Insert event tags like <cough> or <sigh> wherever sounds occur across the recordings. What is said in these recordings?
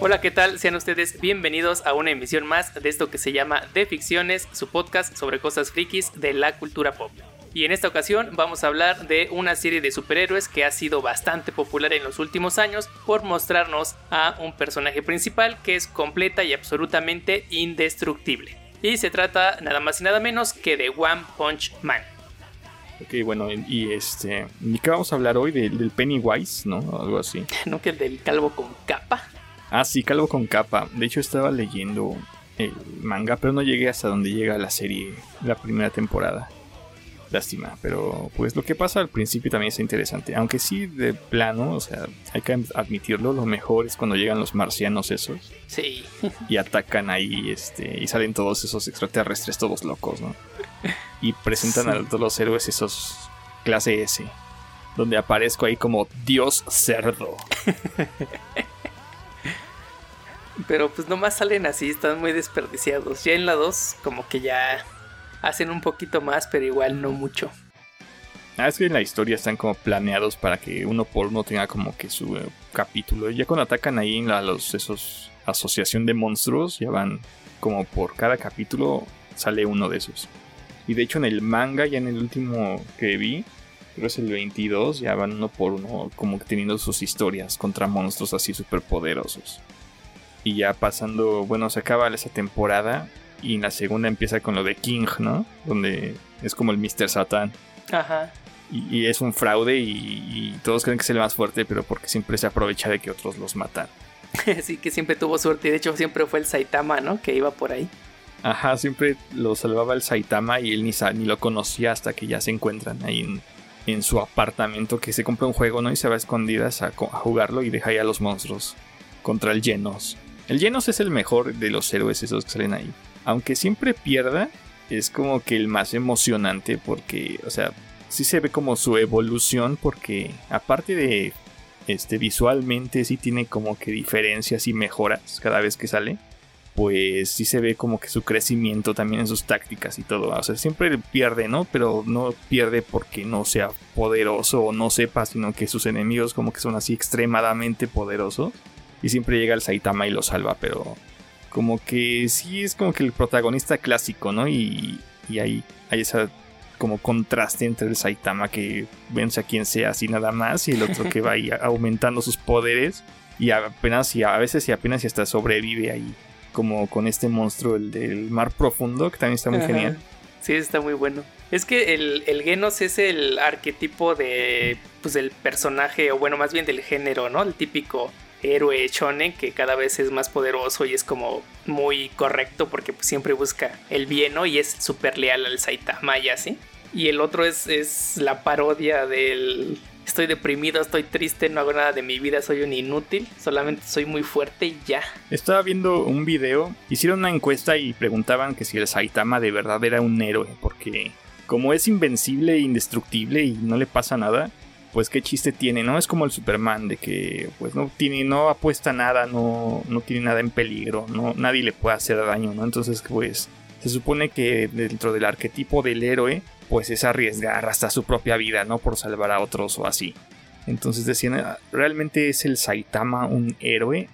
Hola, ¿qué tal? Sean ustedes bienvenidos a una emisión más de esto que se llama De Ficciones, su podcast sobre cosas frikis de la cultura pop. Y en esta ocasión vamos a hablar de una serie de superhéroes que ha sido bastante popular en los últimos años por mostrarnos a un personaje principal que es completa y absolutamente indestructible. Y se trata nada más y nada menos que de One Punch Man. Ok, bueno, y este. ¿Y qué vamos a hablar hoy? Del, Pennywise, ¿no? Algo así. <laughs> ¿No que el del calvo con capa? Ah, sí, calvo con capa. De hecho, estaba leyendo el manga, pero no llegué hasta donde llega la serie, la primera temporada. Lástima, pero pues lo que pasa al principio también es interesante. Aunque sí, de plano, o sea, hay que admitirlo, lo mejor es cuando llegan los marcianos esos. Sí. Y atacan ahí, este, y salen todos esos extraterrestres todos locos, ¿no? Y presentan a todos los héroes esos clase S. Donde aparezco ahí como Dios cerdo. <laughs> Pero pues nomás salen así, están muy desperdiciados. Ya en la 2 como que ya hacen un poquito más, pero igual no mucho. Ah, es que en la historia están como planeados para que uno por uno tenga como que su eh, capítulo. Ya cuando atacan ahí en los esos asociación de monstruos, ya van como por cada capítulo sale uno de esos. Y de hecho en el manga, ya en el último que vi, creo es el 22, ya van uno por uno como teniendo sus historias contra monstruos así súper poderosos. Y ya pasando, bueno, se acaba esa temporada y la segunda empieza con lo de King, ¿no? Donde es como el Mr. Satan. Ajá. Y, es un fraude y, todos creen que es el más fuerte, pero porque siempre se aprovecha de que otros los matan. <laughs> sí, que siempre tuvo suerte. De hecho, siempre fue el Saitama, ¿no? Que iba por ahí. Ajá, siempre lo salvaba el Saitama y él ni, ni lo conocía hasta que ya se encuentran ahí en, su apartamento que se compra un juego, ¿no? Y se va a escondidas a, a jugarlo y deja ahí a los monstruos contra el Genos. El Genos es el mejor de los héroes esos que salen ahí aunque siempre pierda, es como que el más emocionante porque, o sea, sí se ve como su evolución porque aparte de este visualmente sí tiene como que diferencias y mejoras cada vez que sale. Pues sí se ve como que su crecimiento también en sus tácticas y todo. O sea, siempre pierde, ¿no? Pero no pierde porque no sea poderoso o no sepa, sino que sus enemigos como que son así extremadamente poderosos. Y siempre llega el Saitama y lo salva, pero como que sí es como que el protagonista clásico, ¿no? Y, y ahí hay esa como contraste entre el Saitama que vence a quien sea así nada más y el otro que va ahí <laughs> aumentando sus poderes y apenas y a veces y apenas y hasta sobrevive ahí como con este monstruo el del mar profundo que también está muy genial. Sí, está muy bueno. Es que el, el, Genos es el arquetipo de pues del personaje o bueno, más bien del género, ¿no? El típico héroe shonen que cada vez es más poderoso y es como muy correcto porque pues, siempre busca el bien y es súper leal al Saitama y así. Y el otro es, es la parodia del estoy deprimido, estoy triste, no hago nada de mi vida, soy un inútil, solamente soy muy fuerte y ya. Estaba viendo un video, hicieron una encuesta y preguntaban que si el Saitama de verdad era un héroe, porque como es invencible e indestructible y no le pasa nada, pues qué chiste tiene, ¿no? Es como el Superman de que pues no tiene, no apuesta nada, no, no tiene nada en peligro, no, nadie le puede hacer daño, ¿no? Entonces pues se supone que dentro del arquetipo del héroe pues es arriesgar hasta su propia vida, ¿no? Por salvar a otros o así. Entonces decían, ah, ¿realmente es el Saitama un héroe?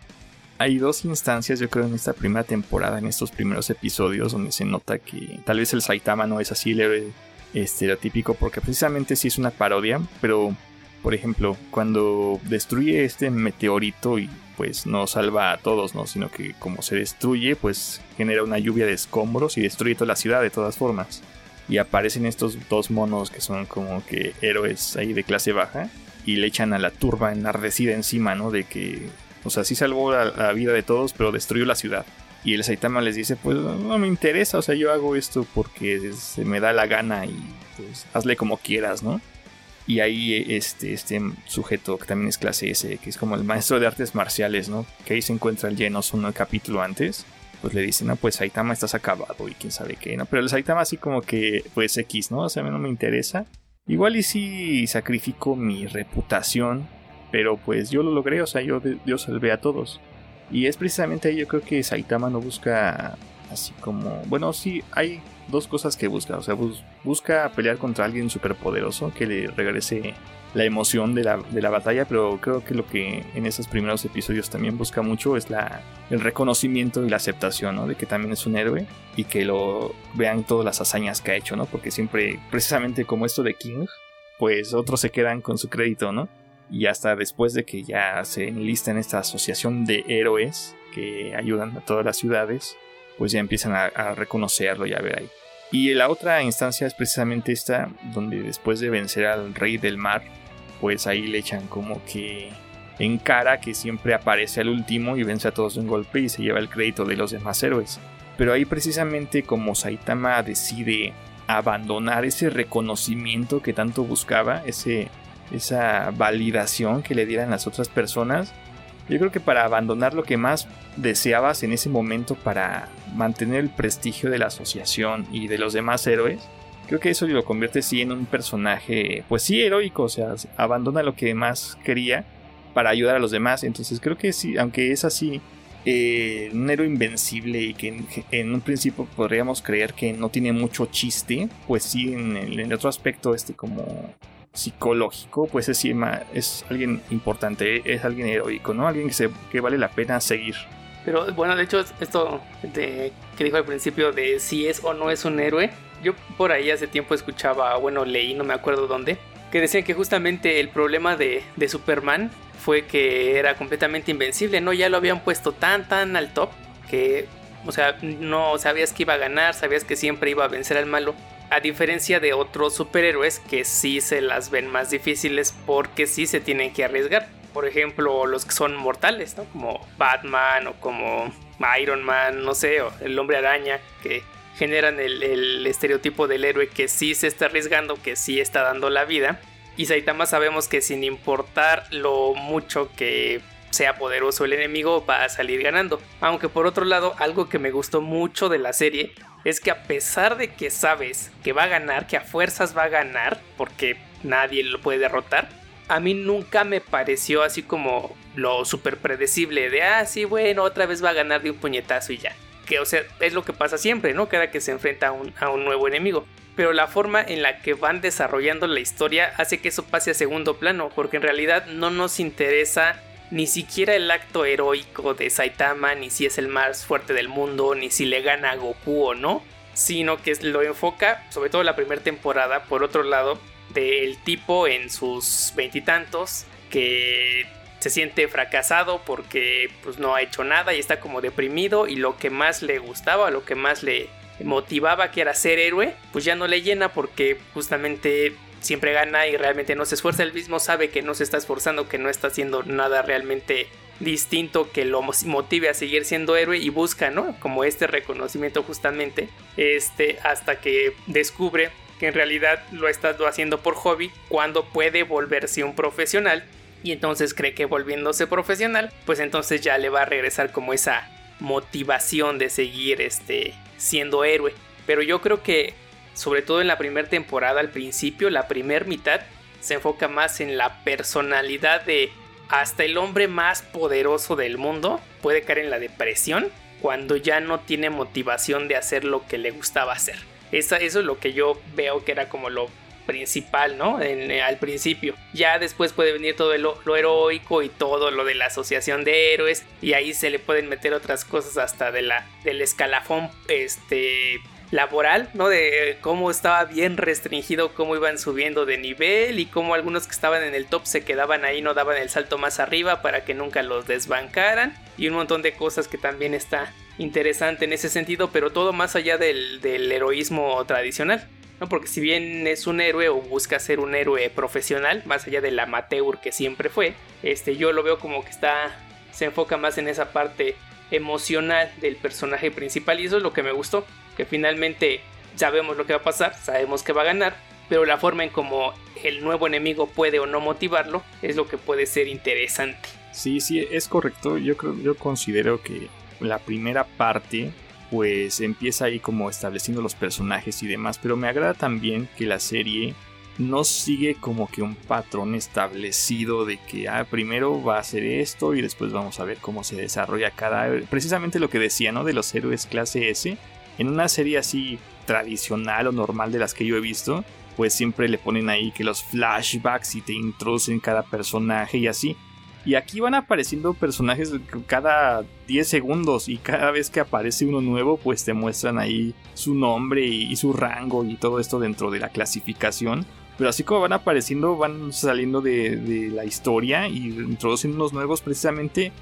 Hay dos instancias, yo creo, en esta primera temporada, en estos primeros episodios, donde se nota que tal vez el Saitama no es así el héroe estereotípico, porque precisamente sí es una parodia, pero por ejemplo, cuando destruye este meteorito y pues no salva a todos, ¿no? Sino que como se destruye, pues genera una lluvia de escombros y destruye toda la ciudad de todas formas. Y aparecen estos dos monos que son como que héroes ahí de clase baja y le echan a la turba enardecida encima, ¿no? De que, o sea, sí salvó la, vida de todos, pero destruyó la ciudad. Y el Saitama les dice, pues no me interesa, o sea, yo hago esto porque se me da la gana y pues hazle como quieras, ¿no? Y ahí este, este sujeto que también es clase S, que es como el maestro de artes marciales, ¿no? Que ahí se encuentra el Genos un capítulo antes. Pues le dicen, no, pues Saitama estás acabado y quién sabe qué, ¿no? Pero el Saitama así como que, pues X, ¿no? O sea, a mí no me interesa. Igual y si sacrifico mi reputación, pero pues yo lo logré, o sea, yo, yo salvé a todos. Y es precisamente ahí yo creo que Saitama no busca así como, bueno, sí, hay dos cosas que busca, o sea, busca pelear contra alguien superpoderoso que le regrese la emoción de la, de la, batalla, pero creo que lo que en esos primeros episodios también busca mucho es la, el reconocimiento y la aceptación, ¿no? De que también es un héroe y que lo vean todas las hazañas que ha hecho, ¿no? Porque siempre, precisamente como esto de King, pues otros se quedan con su crédito, ¿no? Y hasta después de que ya se enlista en esta asociación de héroes que ayudan a todas las ciudades, pues ya empiezan a, a reconocerlo y a ver ahí. Y la otra instancia es precisamente esta, donde después de vencer al rey del mar, pues ahí le echan como que en cara que siempre aparece al último y vence a todos de un golpe y se lleva el crédito de los demás héroes. Pero ahí precisamente como Saitama decide abandonar ese reconocimiento que tanto buscaba, ese, esa validación que le dieran las otras personas, yo creo que para abandonar lo que más deseabas en ese momento para mantener el prestigio de la asociación y de los demás héroes, creo que eso lo convierte sí en un personaje, pues sí, heroico, o sea, abandona lo que más quería para ayudar a los demás. Entonces creo que sí, aunque es así, eh, un héroe invencible y que en, un principio podríamos creer que no tiene mucho chiste, pues sí, en el, otro aspecto, este como psicológico, pues es, es alguien importante, es alguien heroico, ¿no? Alguien que, se, vale la pena seguir. Pero bueno, de hecho, esto de, que dijo al principio de si es o no es un héroe, yo por ahí hace tiempo escuchaba, bueno, leí, no me acuerdo dónde, que decían que justamente el problema de, de Superman fue que era completamente invencible, ¿no? Ya lo habían puesto tan, tan al top que, o sea, no sabías que iba a ganar, sabías que siempre iba a vencer al malo. A diferencia de otros superhéroes que sí se las ven más difíciles porque sí se tienen que arriesgar. Por ejemplo, los que son mortales, ¿no? Como Batman o como Iron Man, no sé, o el hombre araña, que generan el, el estereotipo del héroe que sí se está arriesgando, que sí está dando la vida. Y Saitama sabemos que sin importar lo mucho que sea poderoso el enemigo va a salir ganando. Aunque por otro lado, algo que me gustó mucho de la serie es que a pesar de que sabes que va a ganar, que a fuerzas va a ganar, porque nadie lo puede derrotar, a mí nunca me pareció así como lo súper predecible de, ah, sí, bueno, otra vez va a ganar de un puñetazo y ya. Que, o sea, es lo que pasa siempre, ¿no? Cada que se enfrenta a un, a un nuevo enemigo pero la forma en la que van desarrollando la historia hace que eso pase a segundo plano, porque en realidad no nos interesa ni siquiera el acto heroico de Saitama, ni si es el más fuerte del mundo, ni si le gana a Goku o no, sino que lo enfoca, sobre todo la primera temporada, por otro lado, del tipo en sus veintitantos que se siente fracasado porque pues no ha hecho nada y está como deprimido y lo que más le gustaba, lo que más le motivaba que era ser héroe, pues ya no le llena porque justamente siempre gana y realmente no se esfuerza. Él mismo sabe que no se está esforzando, que no está haciendo nada realmente distinto que lo motive a seguir siendo héroe y busca, ¿no? Como este reconocimiento justamente, este, hasta que descubre que en realidad lo estado haciendo por hobby cuando puede volverse un profesional y entonces cree que volviéndose profesional, pues entonces ya le va a regresar como esa motivación de seguir este siendo héroe. Pero yo creo que, sobre todo en la primera temporada, al principio, la primera mitad, se enfoca más en la personalidad de hasta el hombre más poderoso del mundo puede caer en la depresión cuando ya no tiene motivación de hacer lo que le gustaba hacer. eso es lo que yo veo que era como lo principal, ¿no? Eh, al principio. Ya después puede venir todo lo, heroico y todo lo de la asociación de héroes y ahí se le pueden meter otras cosas hasta de la del escalafón este laboral, ¿no? De cómo estaba bien restringido, cómo iban subiendo de nivel y cómo algunos que estaban en el top se quedaban ahí, no daban el salto más arriba para que nunca los desbancaran y un montón de cosas que también está interesante en ese sentido, pero todo más allá del, del heroísmo tradicional. ¿no? Porque si bien es un héroe o busca ser un héroe profesional, más allá del amateur que siempre fue, este, yo lo veo como que está, se enfoca más en esa parte emocional del personaje principal y eso es lo que me gustó, que finalmente sabemos lo que va a pasar, sabemos que va a ganar, pero la forma en cómo el nuevo enemigo puede o no motivarlo es lo que puede ser interesante. Sí, sí, es correcto. Yo creo, yo considero que la primera parte pues empieza ahí como estableciendo los personajes y demás, pero me agrada también que la serie no sigue como que un patrón establecido de que ah, primero va a ser esto y después vamos a ver cómo se desarrolla cada... Precisamente lo que decía, ¿no? De los héroes clase S. En una serie así tradicional o normal de las que yo he visto, pues siempre le ponen ahí que los flashbacks y te introducen cada personaje y así. Y aquí van apareciendo personajes cada 10 segundos y cada vez que aparece uno nuevo pues te muestran ahí su nombre y, su rango y todo esto dentro de la clasificación. Pero así como van apareciendo van saliendo de, la historia y introducen unos nuevos precisamente.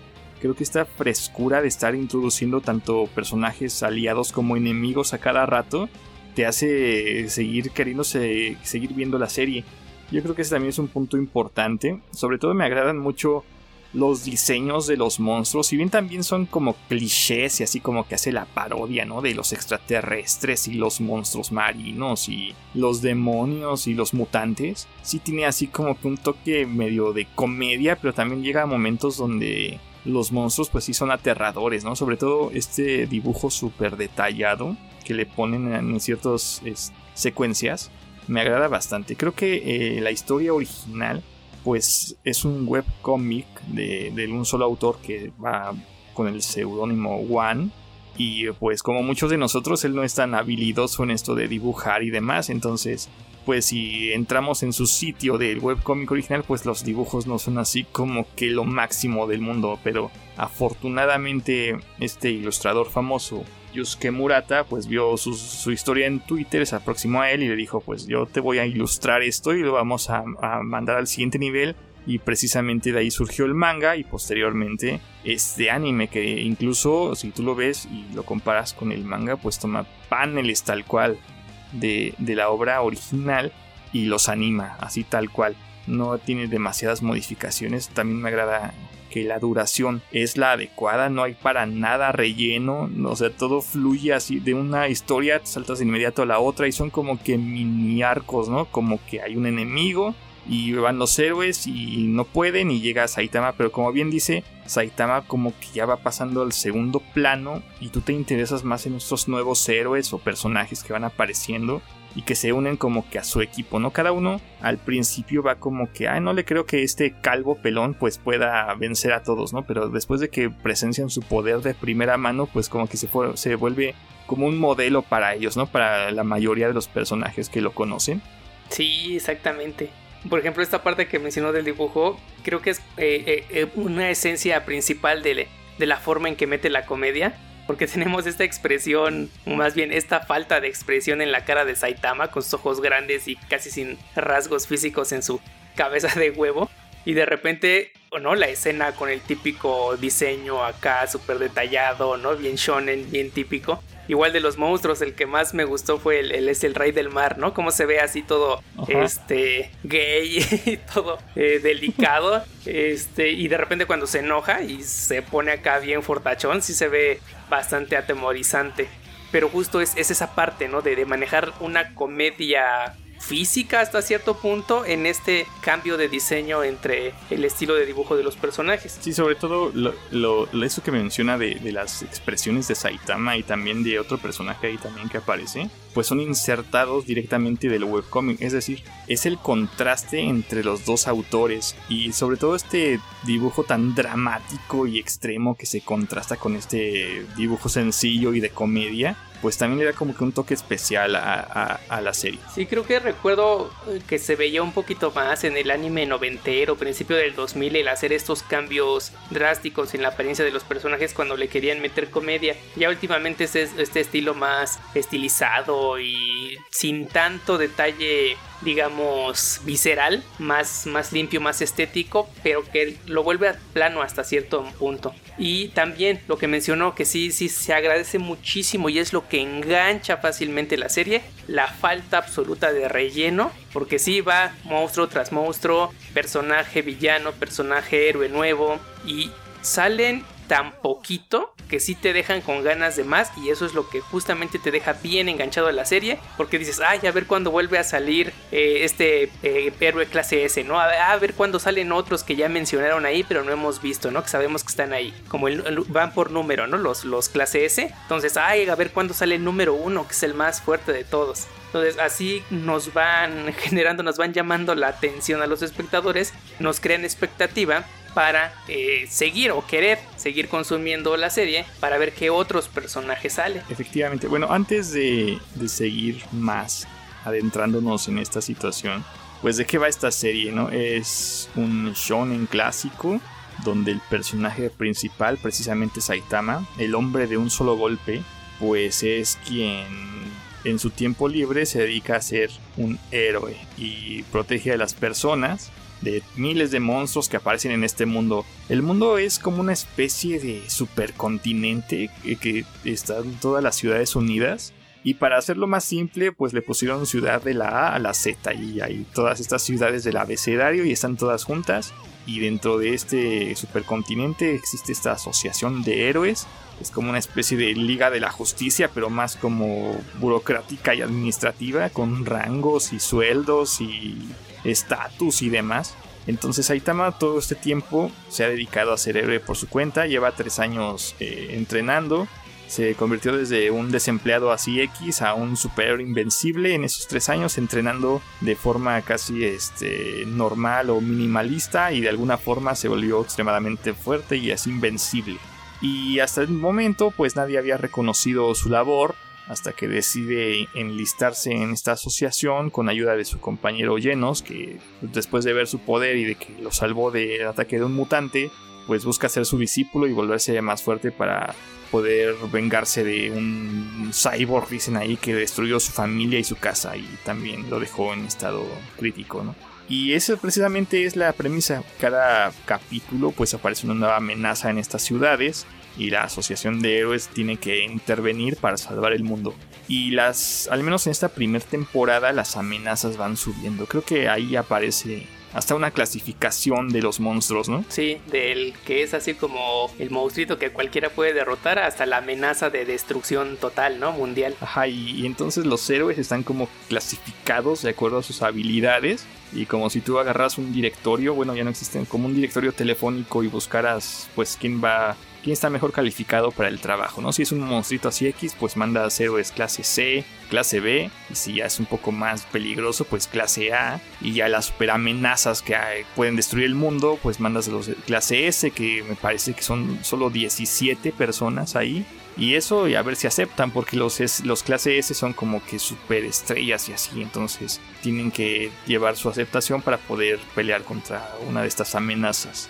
Creo que esta frescura de estar introduciendo tanto personajes aliados como enemigos a cada rato te hace seguir queriéndose seguir viendo la serie. Yo creo que ese también es un punto importante. Sobre todo me agradan mucho los diseños de los monstruos, si bien también son como clichés y así como que hace la parodia, ¿no? De los extraterrestres y los monstruos marinos y los demonios y los mutantes, sí tiene así como que un toque medio de comedia, pero también llega a momentos donde los monstruos pues sí son aterradores, ¿no? Sobre todo este dibujo súper detallado que le ponen en ciertas secuencias, me agrada bastante. Creo que eh, la historia original pues es un webcomic de, de un solo autor que va con el seudónimo One. Y pues como muchos de nosotros, él no es tan habilidoso en esto de dibujar y demás. Entonces, pues si entramos en su sitio del webcomic original, pues los dibujos no son así como que lo máximo del mundo. Pero afortunadamente este ilustrador famoso Yusuke Murata pues vio su, historia en Twitter, se aproximó a él y le dijo pues yo te voy a ilustrar esto y lo vamos a, mandar al siguiente nivel y precisamente de ahí surgió el manga y posteriormente este anime que incluso si tú lo ves y lo comparas con el manga pues toma paneles tal cual de, de la obra original y los anima así tal cual no tiene demasiadas modificaciones también me agrada que la duración es la adecuada, no hay para nada relleno, o sea, todo fluye así de una historia, saltas de inmediato a la otra y son como que mini arcos, ¿no? Como que hay un enemigo y van los héroes y no pueden y llega Saitama, pero como bien dice, Saitama como que ya va pasando al segundo plano y tú te interesas más en estos nuevos héroes o personajes que van apareciendo y que se unen como que a su equipo, ¿no? Cada uno al principio va como que, ay, no le creo que este calvo pelón pues pueda vencer a todos, ¿no? Pero después de que presencian su poder de primera mano, pues como que se, se vuelve como un modelo para ellos, ¿no? Para la mayoría de los personajes que lo conocen. Sí, exactamente. Por ejemplo, esta parte que mencionó del dibujo, creo que es eh, eh, eh, una esencia principal de, de la forma en que mete la comedia porque <laughs> tenemos esta expresión, más bien esta falta de expresión en la cara de Saitama con sus ojos grandes y casi sin rasgos físicos en su cabeza de huevo. Y de repente, o no, la escena con el típico diseño acá súper detallado, ¿no? Bien shonen, bien típico. Igual de los monstruos, el que más me gustó fue el, es el rey del mar, ¿no? Cómo se ve así todo este gay <laughs> y todo eh, delicado. <laughs> este, y de repente cuando se enoja y se pone acá bien fortachón, sí se ve bastante atemorizante. Pero justo es, esa parte, ¿no? De, de manejar una comedia física hasta cierto punto en este cambio de diseño entre el estilo de dibujo de los personajes. Sí, sobre todo lo, eso que menciona de, de, las expresiones de Saitama y también de otro personaje ahí también que aparece, pues son insertados directamente del webcomic, es decir, es el contraste entre los dos autores y sobre todo este dibujo tan dramático y extremo que se contrasta con este dibujo sencillo y de comedia pues también le da como que un toque especial a, la serie. Sí, creo que recuerdo eh, que se veía un poquito más en el anime noventero, principio del 2000, el hacer estos cambios drásticos en la apariencia de los personajes cuando le querían meter comedia. Ya últimamente es este estilo más estilizado y sin tanto detalle digamos, visceral, más, más limpio, más estético, pero que lo vuelve plano hasta cierto punto. Y también lo que mencionó, que sí, sí, se agradece muchísimo y es lo que engancha fácilmente la serie, la falta absoluta de relleno, porque sí va monstruo tras monstruo, personaje villano, personaje héroe nuevo, y salen tan poquito que sí te dejan con ganas de más y eso es lo que justamente te deja bien enganchado a la serie porque dices, ay, a ver cuándo vuelve a salir eh, este eh, héroe clase S, ¿no? A, ver cuándo salen otros que ya mencionaron ahí pero no hemos visto, ¿no? Que sabemos que están ahí, como van por número, ¿no? Los, los clase S, entonces, ay, a ver cuándo sale el número uno, que es el más fuerte de todos. Entonces así nos van <laughs> generando, nos van llamando la atención a los espectadores, nos crean expectativa para eh, seguir o querer seguir consumiendo la serie para ver qué otros personajes salen. Efectivamente, bueno, antes de, de seguir más adentrándonos en esta situación, pues de qué va esta serie, ¿no? Es un shonen clásico donde el personaje principal, precisamente Saitama, el hombre de un solo golpe, pues es quien en su tiempo libre se dedica a ser un héroe y protege a las personas de miles de monstruos que aparecen en este mundo. El mundo es como una especie de supercontinente que están todas las ciudades unidas. Y para hacerlo más simple, pues le pusieron ciudad de la A a la Z. Y hay todas estas ciudades del abecedario y están todas juntas. Y dentro de este supercontinente existe esta asociación de héroes. Es como una especie de liga de la justicia, pero más como burocrática y administrativa, con rangos y sueldos y estatus y demás. Entonces Saitama todo este tiempo se ha dedicado a ser héroe por su cuenta, lleva tres años eh, entrenando, se convirtió desde un desempleado así X a un superhéroe invencible en esos tres años, entrenando de forma casi este, normal o minimalista y de alguna forma se volvió extremadamente fuerte y así invencible. Y hasta el momento pues nadie había reconocido su labor, hasta que decide enlistarse en esta asociación con ayuda de su compañero Genos, que después de ver su poder y de que lo salvó del ataque de un mutante, pues busca ser su discípulo y volverse más fuerte para poder vengarse de un cyborg, dicen ahí, que destruyó su familia y su casa y también lo dejó en estado crítico, ¿no? Y eso precisamente es la premisa. Cada capítulo pues aparece una nueva amenaza en estas ciudades y la asociación de héroes tiene que intervenir para salvar el mundo. Y las, al menos en esta primera temporada, las amenazas van subiendo. Creo que ahí aparece hasta una clasificación de los monstruos, ¿no? Sí, del que es así como el monstruito que cualquiera puede derrotar hasta la amenaza de destrucción total, ¿no? Mundial. Ajá, y, y entonces los héroes están como clasificados de acuerdo a sus habilidades. Y como si tú agarras un directorio, bueno, ya no existen, como un directorio telefónico y buscaras, pues, quién va quién está mejor calificado para el trabajo, ¿no? Si es un monstruito así X, pues manda héroes clase C, clase B, y si ya es un poco más peligroso, pues clase A, y ya las super amenazas que pueden destruir el mundo, pues mandas los clase S, que me parece que son solo 17 personas ahí. Y eso, a ver si aceptan, porque los, los clase S son como que super estrellas y así, entonces tienen que llevar su aceptación para poder pelear contra una de estas amenazas.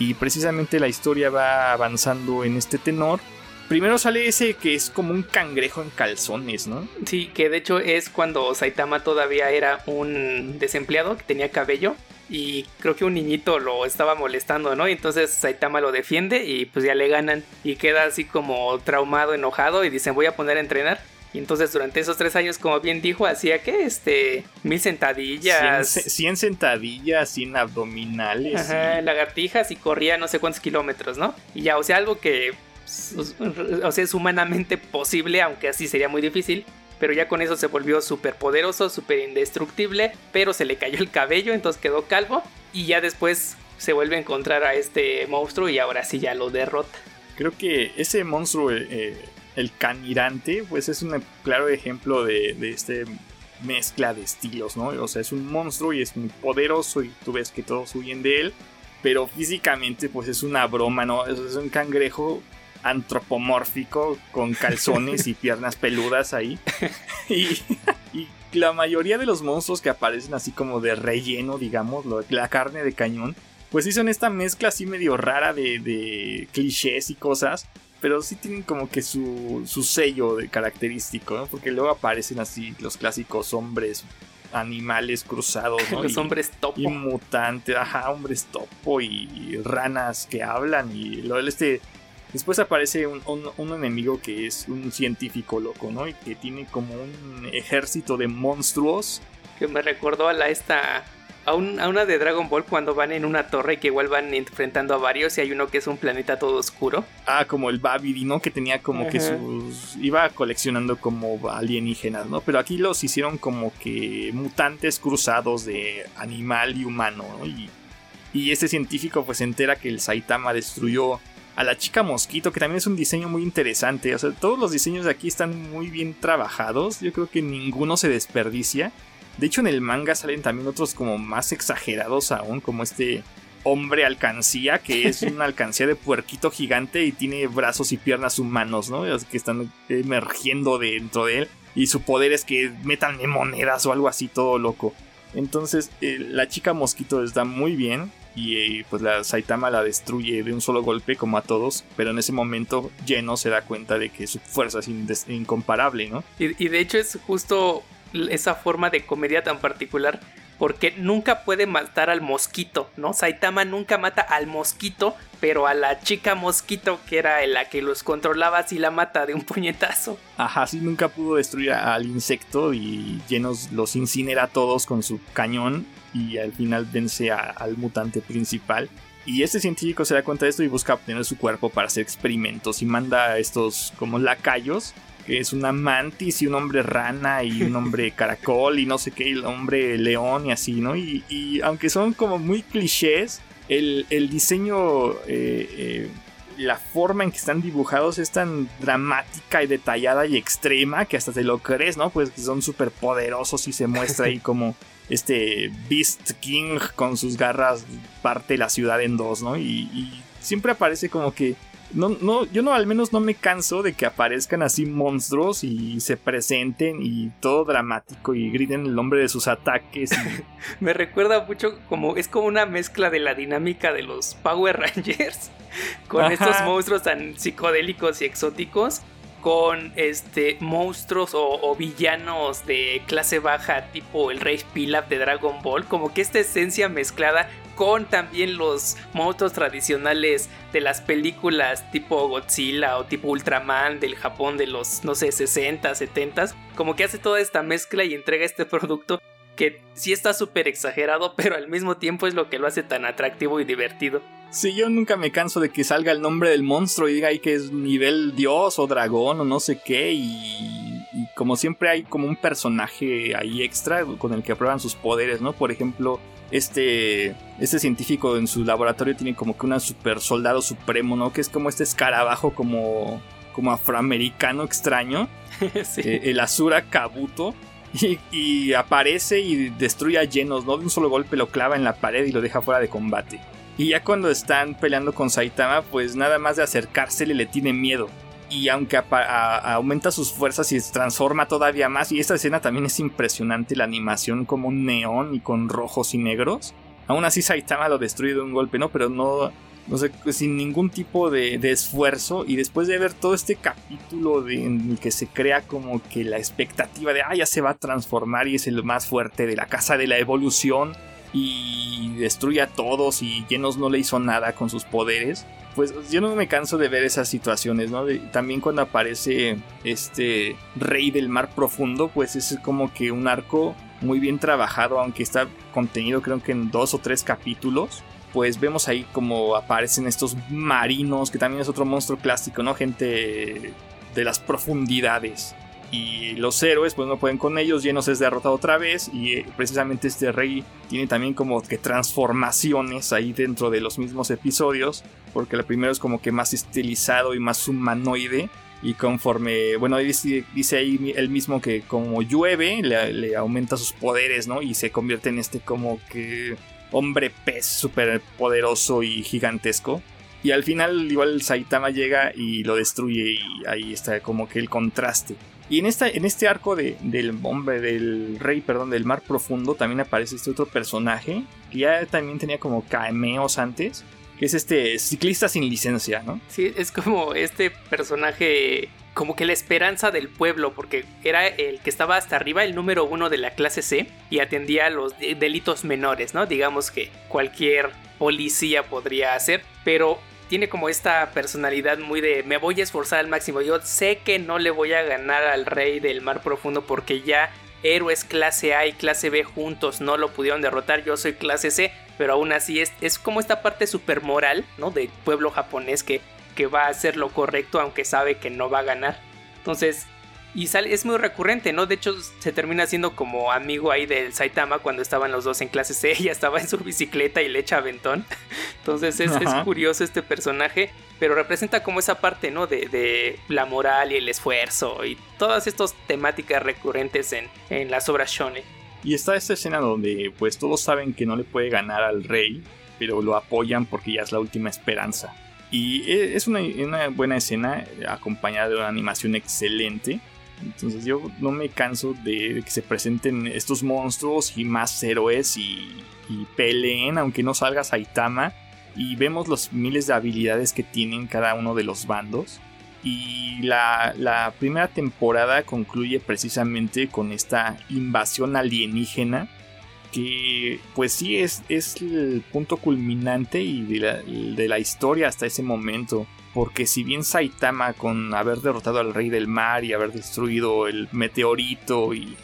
Y precisamente la historia va avanzando en este tenor. Primero sale ese que es como un cangrejo en calzones, ¿no? Sí, que de hecho es cuando Saitama todavía era un desempleado que tenía cabello y creo que un niñito lo estaba molestando, ¿no? Y entonces Saitama lo defiende y pues ya le ganan y queda así como traumado, enojado y dicen voy a poner a entrenar. Y entonces durante esos tres años, como bien dijo, hacía que este mil sentadillas. 100, sentadillas, 100 abdominales. Ajá, lagartijas y corría no sé cuántos kilómetros, ¿no? Y ya, o sea, algo que o sea, es humanamente posible, aunque así sería muy difícil. Pero ya con eso se volvió súper poderoso, súper indestructible. Pero se le cayó el cabello, entonces quedó calvo. Y ya después se vuelve a encontrar a este monstruo y ahora sí ya lo derrota. Creo que ese monstruo eh, el canirante, pues es un claro ejemplo de, de este mezcla de estilos, ¿no? O sea, es un monstruo y es muy poderoso y tú ves que todos huyen de él, pero físicamente pues es una broma, ¿no? Es, un cangrejo antropomórfico con calzones y <laughs> piernas peludas ahí. Y, y, la mayoría de los monstruos que aparecen así como de relleno, digamos, la carne de cañón, pues sí son esta mezcla así medio rara de, de clichés y cosas pero sí tienen como que su, su sello de característico, ¿no? Porque luego aparecen así los clásicos hombres animales cruzados, ¿no? <laughs> Los hombres topo. Y mutantes, ajá, hombres topo y ranas que hablan y lo este... Después aparece un, un, enemigo que es un científico loco, ¿no? Y que tiene como un ejército de monstruos. Que me recordó a la esta a, una de Dragon Ball cuando van en una torre que igual van enfrentando a varios y hay uno que es un planeta todo oscuro. Ah, como el Babidi, ¿no? Que tenía como que sus... iba coleccionando como alienígenas, ¿no? Pero aquí los hicieron como que mutantes cruzados de animal y humano, ¿no? Y, y este científico pues se entera que el Saitama destruyó a la chica mosquito, que también es un diseño muy interesante. O sea, todos los diseños de aquí están muy bien trabajados. Yo creo que ninguno se desperdicia. De hecho, en el manga salen también otros como más exagerados aún, como este hombre alcancía, que es <laughs> una alcancía de puerquito gigante y tiene brazos y piernas humanos, ¿no? Que están emergiendo dentro de él. Y su poder es que metan monedas o algo así, todo loco. Entonces, eh, la chica mosquito está muy bien. Y eh, pues la Saitama la destruye de un solo golpe, como a todos. Pero en ese momento, Lleno se da cuenta de que su fuerza es incomparable, ¿no? y de hecho, es justo esa forma de comedia tan particular porque nunca puede matar al mosquito, ¿no? Saitama nunca mata al mosquito, pero a la chica mosquito, que era la que los controlaba, sí la mata de un <laughs> puñetazo. Ajá, sí, nunca pudo destruir al insecto y llenos los incinera a todos con su cañón y al final vence al mutante principal. Y este científico se da cuenta de esto y busca obtener su cuerpo para hacer experimentos y manda a estos como lacayos que es una mantis y un hombre rana y un hombre <laughs> caracol y no sé qué, y un hombre león y así, ¿no? Y, aunque son como muy clichés, el, diseño, eh, eh, la forma en que están dibujados es tan dramática y detallada y extrema que hasta te lo crees, ¿no? Pues que son súper poderosos y se muestra ahí <laughs> como este Beast King con sus garras parte la ciudad en dos, ¿no? y siempre aparece como que no, no, yo no, al menos no me canso de que aparezcan así monstruos y se presenten y todo dramático y griten el nombre de sus ataques. <laughs> me recuerda mucho como, es como una mezcla de la dinámica de los Power Rangers <laughs> con estos monstruos tan psicodélicos y exóticos con este monstruos o, villanos de clase baja tipo el Rey Pilaf de Dragon Ball, como que esta esencia mezclada con también los monstruos tradicionales de las películas tipo Godzilla o tipo Ultraman del Japón de los no sé 60, 70, como que hace toda esta mezcla y entrega este producto que sí está súper exagerado, <laughs> pero al mismo tiempo es lo que lo hace tan atractivo y divertido. Sí, yo nunca me canso de que salga el nombre del monstruo y diga ahí que es nivel dios o dragón o no sé qué y, como siempre hay como un personaje ahí extra con el que aprueban sus poderes, ¿no? Por ejemplo, este, este científico en su laboratorio tiene como que un super soldado supremo, ¿no? Que es como este escarabajo como, como afroamericano extraño. <laughs> Eh, el Azura Kabuto y, aparece y destruye a Genos, ¿no? De un solo golpe lo clava en la pared y lo deja fuera de combate. Y ya cuando están peleando con Saitama, pues nada más de acercársele le tiene miedo. Y aunque aumenta sus fuerzas y se transforma todavía más, y esta escena también es impresionante, la animación como un neón y con rojos y negros. Aún así Saitama lo destruye de un golpe, ¿no? Pero no, no sé, sin ningún tipo de, esfuerzo. Y después de ver todo este capítulo en el que se crea como que la expectativa de, ah, ya se va a transformar y es el más fuerte de la casa de la evolución y destruye a todos y Genos no le hizo nada con sus poderes. Pues yo no me canso de ver esas situaciones, ¿no? también cuando aparece este rey del mar profundo, pues es como que un arco muy bien trabajado, aunque está contenido creo que en dos o tres capítulos pues vemos ahí como aparecen estos marinos, que también es otro monstruo clásico, ¿no? Gente de las profundidades. Y los héroes pues no pueden con ellos, Llenos es derrotado otra vez y eh, precisamente este rey tiene también como que transformaciones ahí dentro de los mismos episodios, porque el primero es como que más estilizado y más humanoide y conforme, bueno, dice, dice ahí él mismo que como llueve le, le aumenta sus poderes, ¿no? Y se convierte en este como que hombre pez súper poderoso y gigantesco. Y al final igual Saitama llega y lo destruye y ahí está como que el contraste. Y en, esta, en este arco de, del hombre, del rey, perdón, del mar profundo, también aparece este otro personaje que ya también tenía como cameos antes, que es este ciclista sin licencia, ¿no? Sí, es como este personaje como que la esperanza del pueblo, porque era el que estaba hasta arriba, el número uno de la clase C, y atendía los delitos menores, ¿no? Digamos que cualquier policía podría hacer, pero tiene como esta personalidad muy de me voy a esforzar al máximo. Yo sé que no le voy a ganar al rey del mar profundo porque ya héroes clase A y clase B juntos no lo pudieron derrotar, yo soy clase C, pero aún así es, es como esta parte super moral, ¿no? Del pueblo japonés que, que va a hacer lo correcto aunque sabe que no va a ganar. Entonces, y sale, es muy recurrente, ¿no? De hecho, se termina siendo como amigo ahí del Saitama cuando estaban los dos en clase C. <laughs> Ella estaba en su bicicleta y le echa aventón. Entonces es, curioso este personaje, pero representa como esa parte, ¿no? De, la moral y el esfuerzo y todas estas temáticas recurrentes en, en las obras shonen. Y está esta escena donde pues todos saben que no le puede ganar al rey, pero lo apoyan porque ya es la última esperanza. Y e, es una, una buena escena acompañada de una animación excelente entonces yo no me canso de que se presenten estos monstruos y más héroes y, peleen, aunque no salga Saitama. Y vemos los miles de habilidades que tienen cada uno de los bandos. Y la, primera temporada concluye precisamente con esta invasión alienígena. Que pues sí es, es el punto culminante y de la historia hasta ese momento porque si bien Saitama con haber derrotado al rey del mar y haber destruido el meteorito y,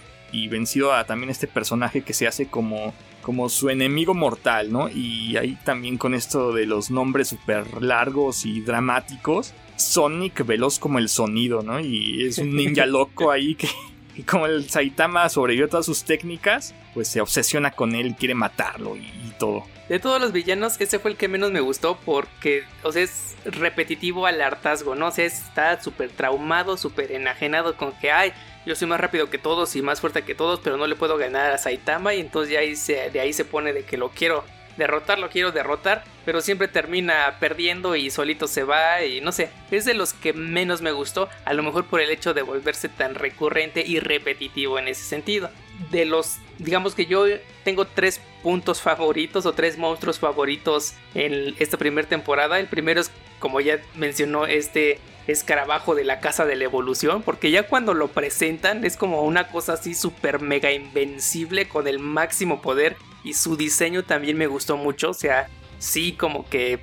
vencido a también este personaje que se hace como, como su enemigo mortal, ¿no? Y ahí también con esto de los nombres súper largos y dramáticos, Sonic veloz como el sonido, ¿no? Y es un ninja <laughs> loco ahí que, como el Saitama sobrevivió todas sus técnicas, pues se obsesiona con él, quiere matarlo y todo. De todos los villanos, ese fue el que menos me gustó porque, o sea, es repetitivo al hartazgo, ¿no? O sea, está súper traumado, súper enajenado con que, ay, yo soy más rápido que todos y más fuerte que todos, pero no le puedo ganar a Saitama y entonces ya ahí se, de ahí se pone de que lo quiero derrotar, lo quiero derrotar, pero siempre termina perdiendo y solito se va y no sé, es de los que menos me gustó, a lo mejor por el hecho de volverse tan recurrente y repetitivo en ese sentido. De los, digamos que yo tengo tres puntos favoritos o tres monstruos favoritos en esta primera temporada. El primero es, como ya mencionó, este escarabajo de la casa de la evolución, porque ya cuando lo presentan es como una cosa así súper mega invencible con el máximo poder y su diseño también me gustó mucho, o sea, sí como que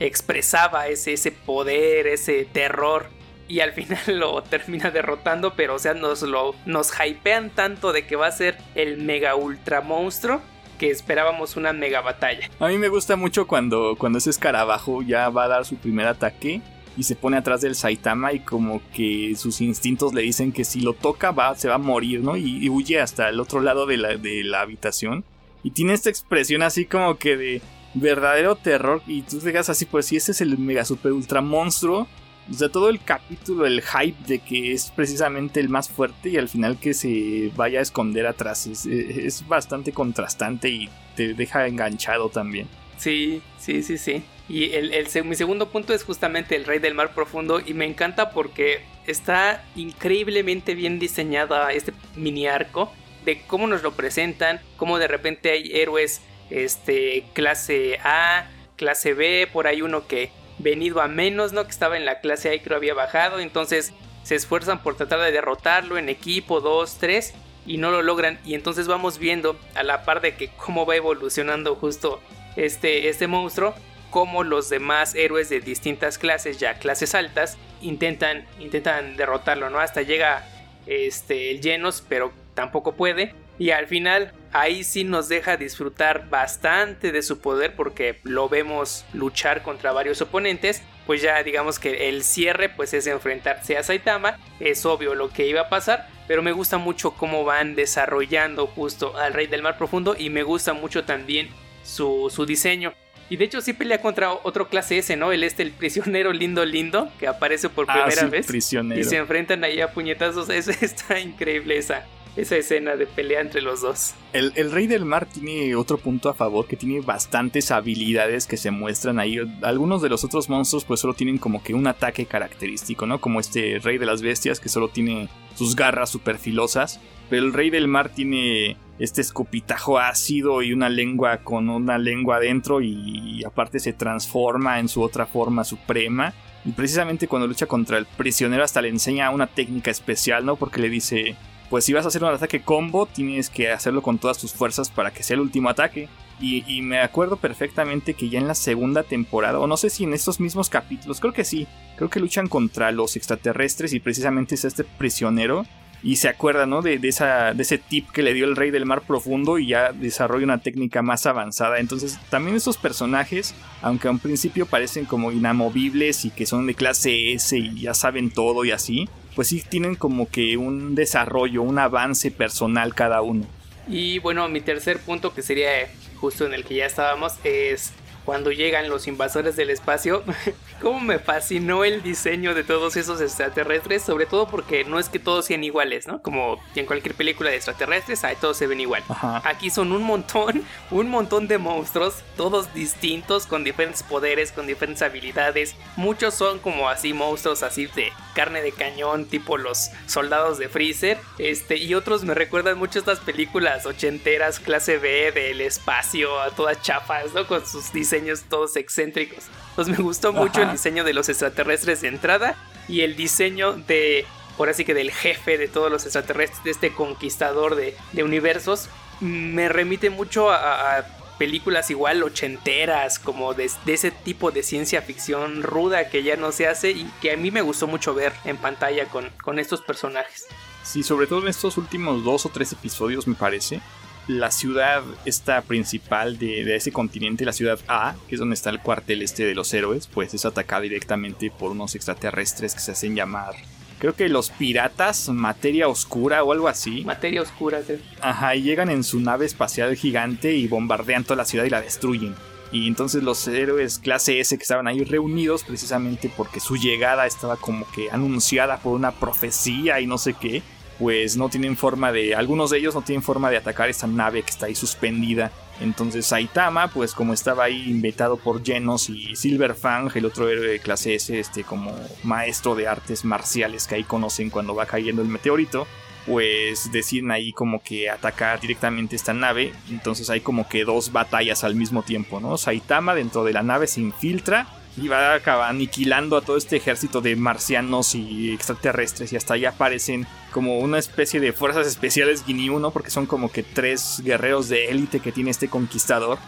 expresaba ese, ese poder, ese terror y al <laughs> final lo termina derrotando, pero o sea, nos lo nos hypean tanto de que va a ser el mega ultra monstruo que esperábamos una mega batalla. A mí me gusta mucho cuando cuando ese escarabajo ya va a dar su primer ataque y se pone atrás del Saitama y como que sus instintos le dicen que si lo toca va se va a morir, ¿no? Y, huye hasta el otro lado de la, de la habitación y tiene esta expresión así como que de verdadero terror. Y tú te así, pues si ese es el mega super ultra monstruo. O sea, todo el capítulo, el hype de que es precisamente el más fuerte y al final que se vaya a esconder atrás. Es, bastante contrastante y te deja enganchado también. Sí, sí, sí, sí. Y el, mi segundo punto es justamente el Rey del Mar Profundo y me encanta porque está increíblemente bien diseñada este mini arco de cómo nos lo presentan, cómo de repente hay héroes este, clase A, clase B, por ahí uno que venido a menos, ¿no? Que estaba en la clase A y creo había bajado, entonces se esfuerzan por tratar de derrotarlo en equipo 2, 3 y no lo logran y entonces vamos viendo a la par de que cómo va evolucionando justo este, este monstruo, cómo los demás héroes de distintas clases, ya clases altas, intentan, intentan derrotarlo, ¿no? Hasta llega este, el Genos, pero tampoco puede. Y al final ahí sí nos deja disfrutar bastante de su poder porque lo vemos luchar contra varios oponentes. Pues ya digamos que el cierre pues es enfrentarse a Saitama. Es obvio lo que iba a pasar. Pero me gusta mucho cómo van desarrollando justo al Rey del Mar Profundo. Y me gusta mucho también su, su diseño. Y de hecho sí pelea contra otro clase S, ¿no? El este, el prisionero lindo lindo, que aparece por ah, primera vez. Prisionero. Y se enfrentan ahí a puñetazos. <laughs> Eso está increíble esa, esa escena de pelea entre los dos. El, Rey del Mar tiene otro punto a favor, que tiene bastantes habilidades que se muestran ahí. Algunos de los otros monstruos pues solo tienen como que un ataque característico, ¿no? Como este Rey de las Bestias que solo tiene sus garras super filosas. Pero el Rey del Mar tiene este escupitajo ácido y una lengua con una lengua adentro y aparte se transforma en su otra forma suprema. Y precisamente cuando lucha contra el prisionero hasta le enseña una técnica especial, ¿no? Porque le dice, pues si vas a hacer un ataque combo, tienes que hacerlo con todas tus fuerzas para que sea el último ataque. Y, me acuerdo perfectamente que ya en la segunda temporada, o no sé si en estos mismos capítulos, creo que sí, creo que luchan contra los extraterrestres y precisamente es este prisionero y se acuerda, ¿no? De, de ese tip que le dio el rey del mar profundo y ya desarrolla una técnica más avanzada. Entonces, también estos personajes, aunque a un principio parecen como inamovibles y que son de clase S y ya saben todo y así, pues sí tienen como que un desarrollo, un avance personal cada uno. Y bueno, mi tercer punto, que sería justo en el que ya estábamos, es cuando llegan los invasores del espacio, <laughs> cómo me fascinó el diseño de todos esos extraterrestres, sobre todo porque no es que todos sean iguales, ¿no? Como en cualquier película de extraterrestres, ahí todos se ven igual. Aquí son un montón, <laughs> un montón de monstruos, todos distintos, con diferentes poderes, con diferentes habilidades. Muchos son como así monstruos así de carne de cañón, tipo los soldados de Freezer. Este, y otros me recuerdan mucho estas películas ochenteras, clase B, del espacio, a todas chapas, ¿no? Con sus diseños todos excéntricos. Pues me gustó mucho el diseño de los extraterrestres de entrada y el diseño de, por así que del jefe de todos los extraterrestres, de este conquistador de, universos. Me remite mucho a, películas igual ochenteras, como de, ese tipo de ciencia ficción ruda que ya no se hace y que a mí me gustó mucho ver en pantalla con, con estos personajes. Sí, sobre todo en estos últimos dos o tres episodios me parece, la ciudad esta principal de, ese continente, la ciudad A, que es donde está el cuartel este de los héroes, pues es atacada directamente por unos extraterrestres que se hacen llamar creo que los piratas, materia oscura o algo así. Materia oscura, sí. Ajá, y llegan en su nave espacial gigante y bombardean toda la ciudad y la destruyen. Y entonces los héroes clase S que estaban ahí reunidos precisamente porque su llegada estaba como que anunciada por una profecía y no sé qué, pues no tienen forma de, algunos de ellos no tienen forma de atacar esta nave que está ahí suspendida. Entonces Saitama, pues como estaba ahí invitado por Genos y Silverfang, el otro héroe de clase S, este como maestro de artes marciales que ahí conocen cuando va cayendo el meteorito, pues deciden ahí como que atacar directamente esta nave. Entonces hay como que dos batallas al mismo tiempo, ¿no? Saitama dentro de la nave se infiltra y va acabar aniquilando a todo este ejército de marcianos y extraterrestres y hasta ahí aparecen como una especie de fuerzas especiales Ginyu, ¿no? Porque son como que tres guerreros de élite que tiene este conquistador.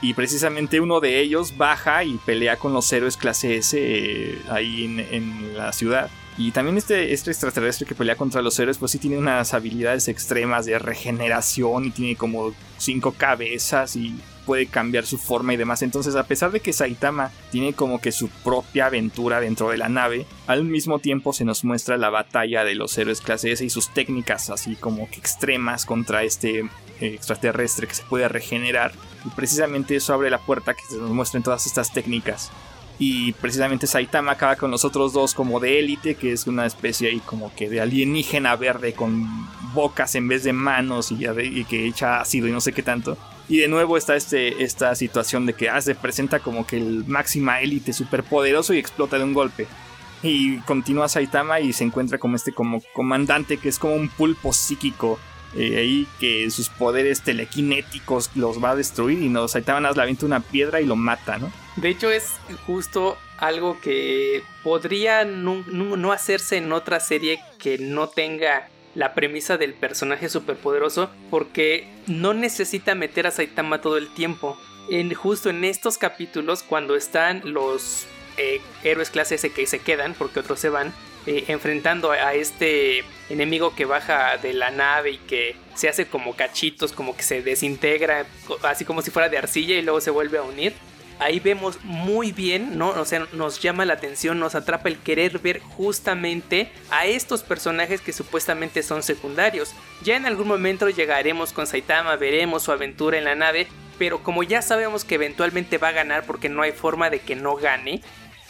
Y precisamente uno de ellos baja y pelea con los héroes clase S eh, ahí en, la ciudad. Y también este, este extraterrestre que pelea contra los héroes, pues sí tiene unas habilidades extremas de regeneración y tiene como cinco cabezas y puede cambiar su forma y demás. Entonces, a pesar de que Saitama tiene como que su propia aventura dentro de la nave, al mismo tiempo se nos muestra la batalla de los héroes clase S y sus técnicas así como que extremas contra este eh, extraterrestre que se puede regenerar. Y precisamente eso abre la puerta que se nos muestren todas estas técnicas. Y precisamente Saitama acaba con los otros dos como de élite, que es una especie ahí como que de alienígena verde con bocas en vez de manos y, y que echa ácido y no sé qué tanto. Y de nuevo está este, esta situación de que ah, se presenta como que el máxima élite superpoderoso y explota de un golpe. Y continúa Saitama y se encuentra como este como comandante que es como un pulpo psíquico. Eh, ahí que sus poderes telequinéticos los va a destruir y no, Saitama nos le avienta una piedra y lo mata, ¿no? De hecho es justo algo que podría no hacerse en otra serie que no tenga la premisa del personaje superpoderoso porque no necesita meter a Saitama todo el tiempo. En, justo en estos capítulos, cuando están los eh, héroes clase S que se quedan, porque otros se van, eh, enfrentando a, este enemigo que baja de la nave y que se hace como cachitos, como que se desintegra, así como si fuera de arcilla y luego se vuelve a unir ahí vemos muy bien, ¿no? O sea, nos llama la atención, nos atrapa el querer ver justamente a estos personajes que supuestamente son secundarios. Ya en algún momento llegaremos con Saitama, veremos su aventura en la nave, pero como ya sabemos que eventualmente va a ganar porque no hay forma de que no gane,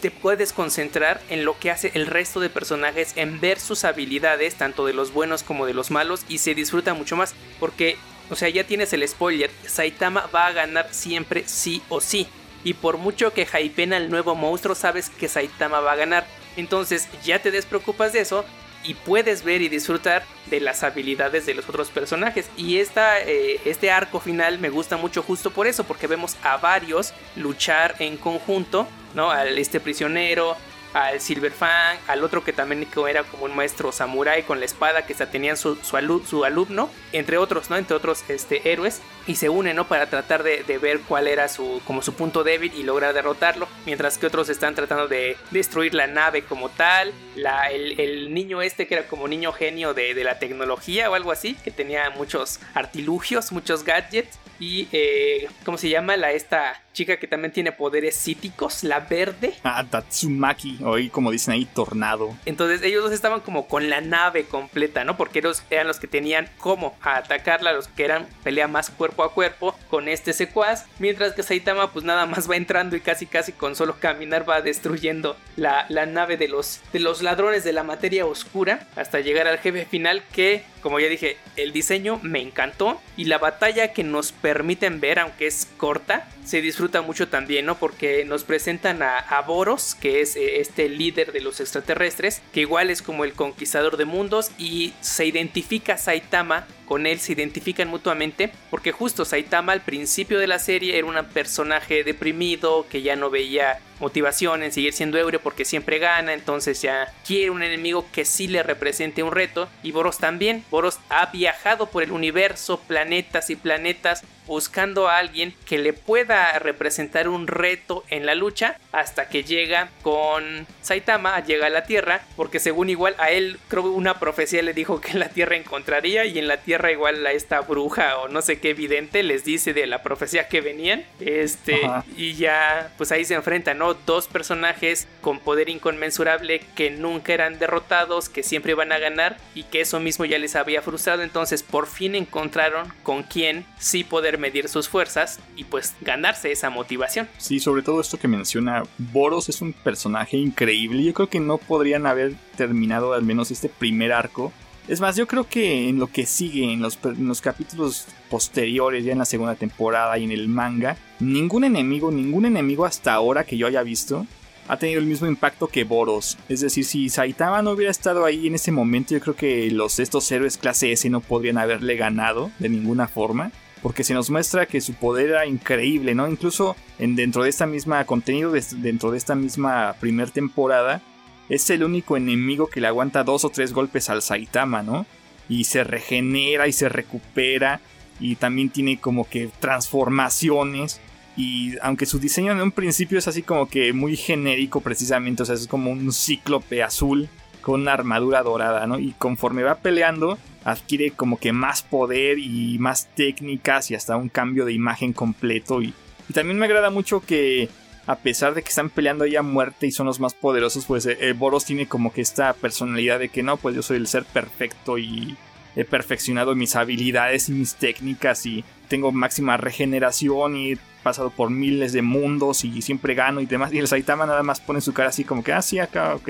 te puedes concentrar en lo que hace el resto de personajes, en ver sus habilidades, tanto de los buenos como de los malos, y se disfruta mucho más porque, o sea, ya tienes el spoiler, Saitama va a ganar siempre sí o sí y por mucho que hypen al nuevo monstruo sabes que Saitama va a ganar. Entonces ya te despreocupas de eso y puedes ver y disfrutar de las habilidades de los otros personajes. Y esta, eh, este arco final me gusta mucho justo por eso, porque vemos a varios luchar en conjunto, ¿no? Al este prisionero, al Silver Fang, al otro que también era como un maestro samurai con la espada que tenían su, su, su, alumno, entre otros, ¿no? Entre otros este, héroes, y se unen, ¿no? Para tratar de, de, ver cuál era su, como su punto débil y lograr derrotarlo, mientras que otros están tratando de destruir la nave como tal, la, el, el niño este que era como niño genio de, de la tecnología o algo así, que tenía muchos artilugios, muchos gadgets, y eh, ¿cómo se llama? La esta chica que también tiene poderes psíquicos, la verde. Ah, Tatsumaki, o como dicen ahí, tornado. Entonces ellos dos estaban como con la nave completa, ¿no? Porque ellos eran los que tenían cómo atacarla, los que eran pelea más cuerpo a cuerpo con este secuaz, mientras que Saitama pues nada más va entrando y casi casi con solo caminar va destruyendo la, la nave de los, de los ladrones de la materia oscura hasta llegar al jefe final que como ya dije, el diseño me encantó y la batalla que nos permiten ver, aunque es corta, se disfruta mucho también, ¿no? Porque nos presentan a, Boros, que es eh, este líder de los extraterrestres, que igual es como el conquistador de mundos y se identifica a Saitama con él se identifican mutuamente porque justo Saitama al principio de la serie era un personaje deprimido que ya no veía motivación en seguir siendo héroe porque siempre gana, entonces ya quiere un enemigo que sí le represente un reto. Y Boros también, Boros ha viajado por el universo, planetas y planetas buscando a alguien que le pueda representar un reto en la lucha hasta que llega con Saitama, llega a la Tierra, porque según igual a él creo que una profecía le dijo que en la Tierra encontraría y en la Tierra igual a esta bruja o no sé qué evidente les dice de la profecía que venían, este y ya pues ahí se enfrentan, ¿no? Dos personajes con poder inconmensurable que nunca eran derrotados, que siempre iban a ganar y que eso mismo ya les había frustrado, entonces por fin encontraron con quién sí poder medir sus fuerzas y pues ganarse esa motivación. Sí, sobre todo esto que menciona, Boros es un personaje increíble. Yo creo que no podrían haber terminado al menos este primer arco. Es más, yo creo que en lo que sigue, en los, capítulos posteriores, ya en la segunda temporada y en el manga, ningún enemigo, ningún enemigo hasta ahora que yo haya visto ha tenido el mismo impacto que Boros. Es decir, si Saitama no hubiera estado ahí en ese momento, yo creo que los estos héroes clase S no podrían haberle ganado de ninguna forma porque se nos muestra que su poder era increíble, ¿no? Incluso en, dentro de esta misma contenido, dentro de esta misma primer temporada, es el único enemigo que le aguanta dos o tres golpes al Saitama, ¿no? Y se regenera y se recupera y también tiene como que transformaciones. Y aunque su diseño en un principio es así como que muy genérico precisamente, o sea, es como un cíclope azul con una armadura dorada, ¿no? Y conforme va peleando, adquiere como que más poder y más técnicas y hasta un cambio de imagen completo. Y, también me agrada mucho que a pesar de que están peleando ahí a muerte y son los más poderosos, pues el eh, Boros tiene como que esta personalidad de que no, pues yo soy el ser perfecto y he perfeccionado mis habilidades y mis técnicas y tengo máxima regeneración y he pasado por miles de mundos y siempre gano y demás. Y el Saitama nada más pone su cara así como que, ah, sí, acá, ok.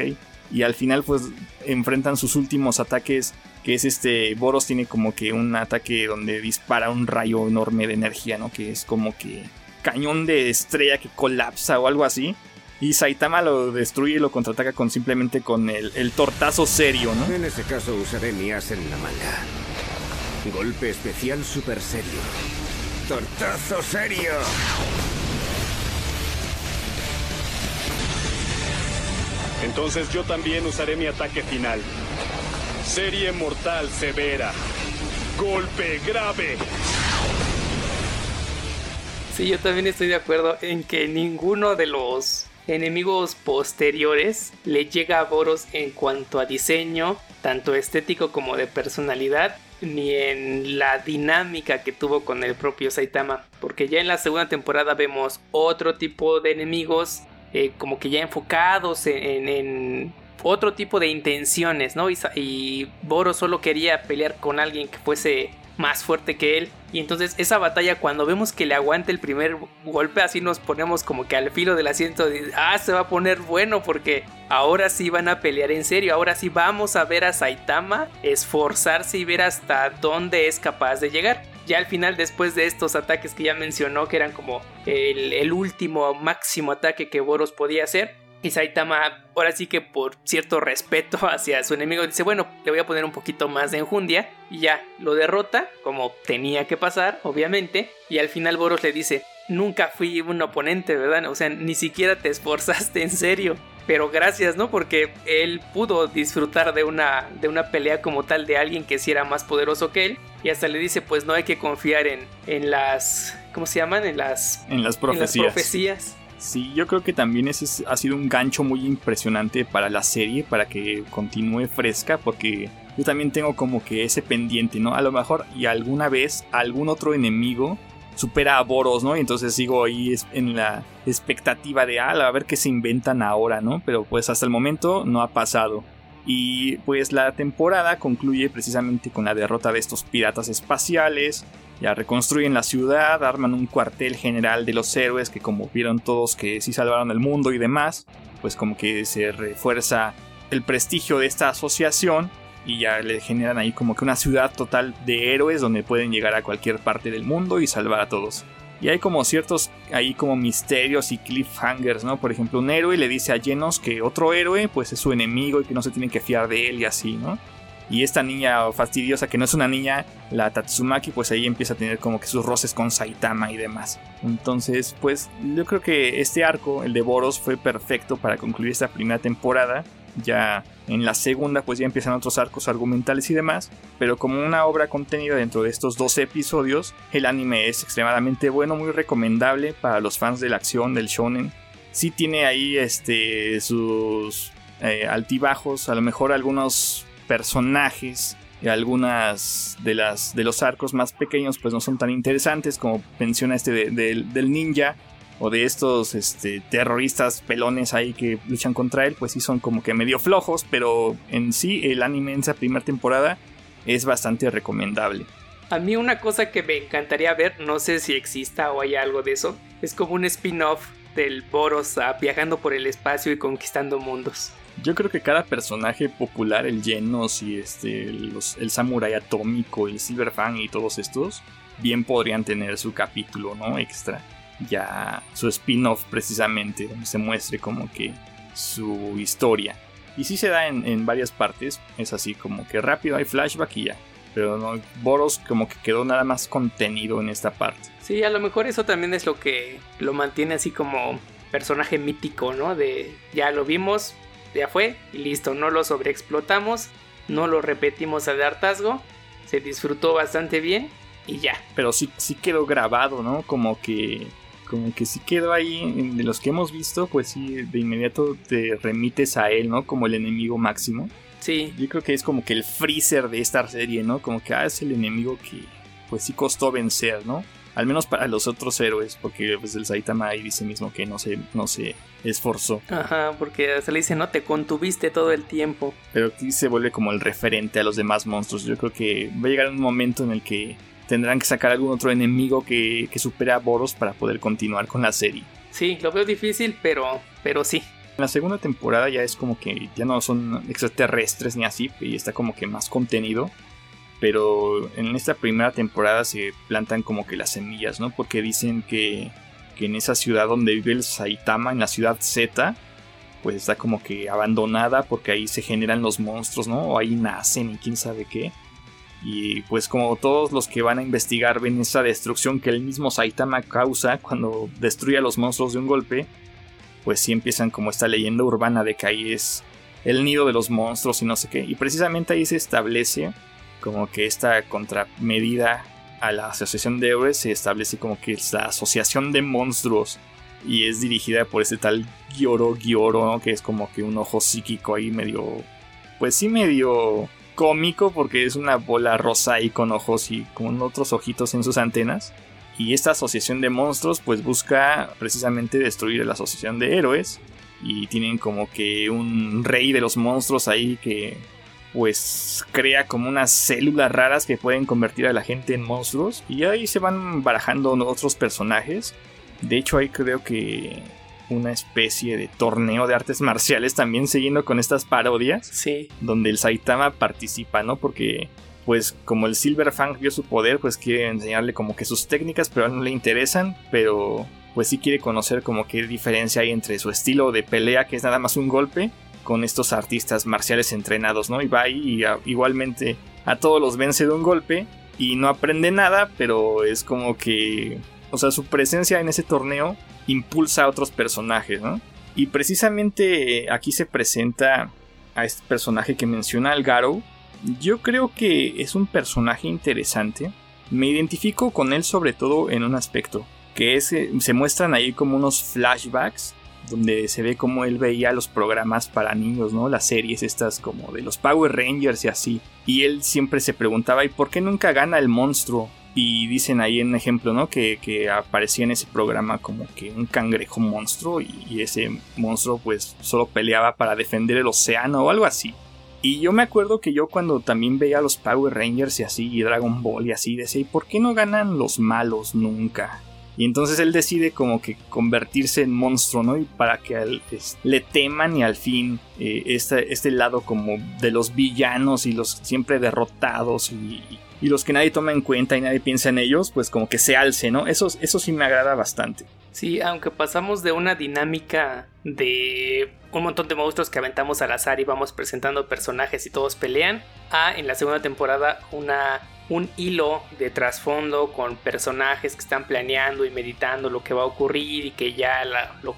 Y al final pues enfrentan sus últimos ataques que es este, Boros tiene como que un ataque donde dispara un rayo enorme de energía, ¿no? Que es como que cañón de estrella que colapsa o algo así. Y Saitama lo destruye y lo contraataca con simplemente con el, tortazo serio, ¿no? En ese caso usaré mi as en la manga. Golpe especial super serio. ¡Tortazo serio! Entonces yo también usaré mi ataque final. Serie mortal severa. Golpe grave. Sí, yo también estoy de acuerdo en que ninguno de los enemigos posteriores le llega a Boros en cuanto a diseño, tanto estético como de personalidad, ni en la dinámica que tuvo con el propio Saitama. Porque ya en la segunda temporada vemos otro tipo de enemigos, eh, como que ya enfocados en otro tipo de intenciones, ¿no? Y, y Boro solo quería pelear con alguien que fuese más fuerte que él. Y entonces esa batalla cuando vemos que le aguanta el primer golpe así nos ponemos como que al filo del asiento de, ah, se va a poner bueno porque ahora sí van a pelear en serio, ahora sí vamos a ver a Saitama esforzarse y ver hasta dónde es capaz de llegar. Ya al final después de estos ataques que ya mencionó que eran como el, último máximo ataque que Boros podía hacer, y Saitama, ahora sí que por cierto respeto <laughs> hacia su enemigo, dice, bueno, le voy a poner un poquito más de enjundia. Y ya, lo derrota, como tenía que pasar, obviamente. Y al final Boros le dice, nunca fui un oponente, ¿verdad? O sea, ni siquiera te esforzaste en serio. pero gracias, ¿no? Porque él pudo disfrutar de una, de una pelea como tal de alguien que sí era más poderoso que él. Y hasta le dice, pues no hay que confiar en, en las... ¿Cómo se llaman? En las... En las profecías. En las profecías. Sí, yo creo que también ese ha sido un gancho muy impresionante para la serie, para que continúe fresca, porque yo también tengo como que ese pendiente, ¿no? A lo mejor y alguna vez algún otro enemigo supera a Boros, ¿no? Y entonces sigo ahí en la expectativa de, ah, a ver qué se inventan ahora, ¿no? Pero pues hasta el momento no ha pasado. Y pues la temporada concluye precisamente con la derrota de estos piratas espaciales, ya reconstruyen la ciudad, arman un cuartel general de los héroes que como vieron todos que sí salvaron el mundo y demás, pues como que se refuerza el prestigio de esta asociación y ya le generan ahí como que una ciudad total de héroes donde pueden llegar a cualquier parte del mundo y salvar a todos. Y hay como ciertos ahí como misterios y cliffhangers, ¿no? Por ejemplo, un héroe le dice a Genos que otro héroe pues es su enemigo y que no se tienen que fiar de él y así, ¿no? Y esta niña fastidiosa, que no es una niña, la Tatsumaki, pues ahí empieza a tener como que sus roces con Saitama y demás. Entonces, pues yo creo que este arco, el de Boros, fue perfecto para concluir esta primera temporada. Ya en la segunda, pues ya empiezan otros arcos argumentales y demás. Pero como una obra contenida dentro de estos 12 episodios, el anime es extremadamente bueno, muy recomendable para los fans de la acción, del shonen. Sí tiene ahí este, sus eh, altibajos, a lo mejor algunos personajes y algunas de las de los arcos más pequeños pues no son tan interesantes como menciona este del ninja o de estos este, terroristas pelones ahí que luchan contra él pues sí son como que medio flojos pero en sí el anime en esa primera temporada es bastante recomendable a mí una cosa que me encantaría ver no sé si exista o hay algo de eso es como un spin-off del Boros viajando por el espacio y conquistando mundos yo creo que cada personaje popular, el Genos y este, el Samurai Atómico, el Silverfang y todos estos, bien podrían tener su capítulo, ¿no? Extra. Ya su spin-off precisamente, donde se muestre como que su historia. Y sí se da en, varias partes, es así como que rápido hay flashback y ya. Pero no, Boros como que quedó nada más contenido en esta parte. Sí, a lo mejor eso también es lo que lo mantiene así como personaje mítico, ¿no? De ya lo vimos, ya fue y listo, no lo sobreexplotamos, no lo repetimos al hartazgo, se disfrutó bastante bien y ya. Pero sí, sí quedó grabado, ¿no? Como que como que sí quedó ahí, de los que hemos visto, pues sí, de inmediato te remites a él, ¿no? Como el enemigo máximo. Sí. Yo creo que es como que el freezer de esta serie, ¿no? Como que ah, es el enemigo que pues sí costó vencer, ¿no? Al menos para los otros héroes, porque pues el Saitama ahí dice mismo que no se, no se esforzó. Ajá, porque se le dice, no, te contuviste todo el tiempo. Pero aquí se vuelve como el referente a los demás monstruos. Yo creo que va a llegar un momento en el que tendrán que sacar algún otro enemigo que, que supere a Boros para poder continuar con la serie. Sí, lo veo difícil, pero, pero sí. En la segunda temporada ya es como que ya no son extraterrestres ni así, y está como que más contenido pero en esta primera temporada se plantan como que las semillas, ¿no? Porque dicen que, en esa ciudad donde vive el Saitama, en la ciudad Z, pues está como que abandonada porque ahí se generan los monstruos, ¿no? O ahí nacen y quién sabe qué. Y pues como todos los que van a investigar ven esa destrucción que el mismo Saitama causa cuando destruye a los monstruos de un golpe, pues sí empiezan como esta leyenda urbana de que ahí es el nido de los monstruos y no sé qué. Y precisamente ahí se establece como que esta contramedida a la asociación de héroes se establece como que es la asociación de monstruos y es dirigida por ese tal Gioro Gioro, que es como que un ojo psíquico ahí medio, pues sí medio cómico porque es una bola rosa ahí con ojos y con otros ojitos en sus antenas. Y esta asociación de monstruos pues busca precisamente destruir la asociación de héroes y tienen como que un rey de los monstruos ahí que pues crea como unas células raras que pueden convertir a la gente en monstruos y ahí se van barajando otros personajes. De hecho hay creo que una especie de torneo de artes marciales también siguiendo con estas parodias. Sí. Donde el Saitama participa, ¿no? Porque pues como el Silver Fang vio su poder, pues quiere enseñarle como que sus técnicas, pero a él no le interesan, pero pues sí quiere conocer como qué diferencia hay entre su estilo de pelea, que es nada más un golpe, con estos artistas marciales entrenados, ¿no? Y va ahí y igualmente a todos los vence de un golpe y no aprende nada, pero es como que, o sea, su presencia en ese torneo impulsa a otros personajes, ¿no? Y precisamente aquí se presenta a este personaje que menciona al Garo. Yo creo que es un personaje interesante. Me identifico con él sobre todo en un aspecto, que es se muestran ahí como unos flashbacks donde se ve como él veía los programas para niños, ¿no? Las series estas como de los Power Rangers y así. Y él siempre se preguntaba, ¿y por qué nunca gana el monstruo? Y dicen ahí en ejemplo, ¿no? Que, aparecía en ese programa como que un cangrejo monstruo y, ese monstruo pues solo peleaba para defender el océano o algo así. Y yo me acuerdo que yo cuando también veía los Power Rangers y así, y Dragon Ball y así, decía, ¿y por qué no ganan los malos nunca? Y entonces él decide como que convertirse en monstruo, ¿no? Y para que le teman y al fin este, este, lado como de los villanos y los siempre derrotados y, los que nadie toma en cuenta y nadie piensa en ellos, pues como que se alce, ¿no? Eso, eso sí me agrada bastante. Sí, aunque pasamos de una dinámica de un montón de monstruos que aventamos al azar y vamos presentando personajes y todos pelean, a en la segunda temporada una un hilo de trasfondo con personajes que están planeando y meditando lo que va a ocurrir y que ya lo,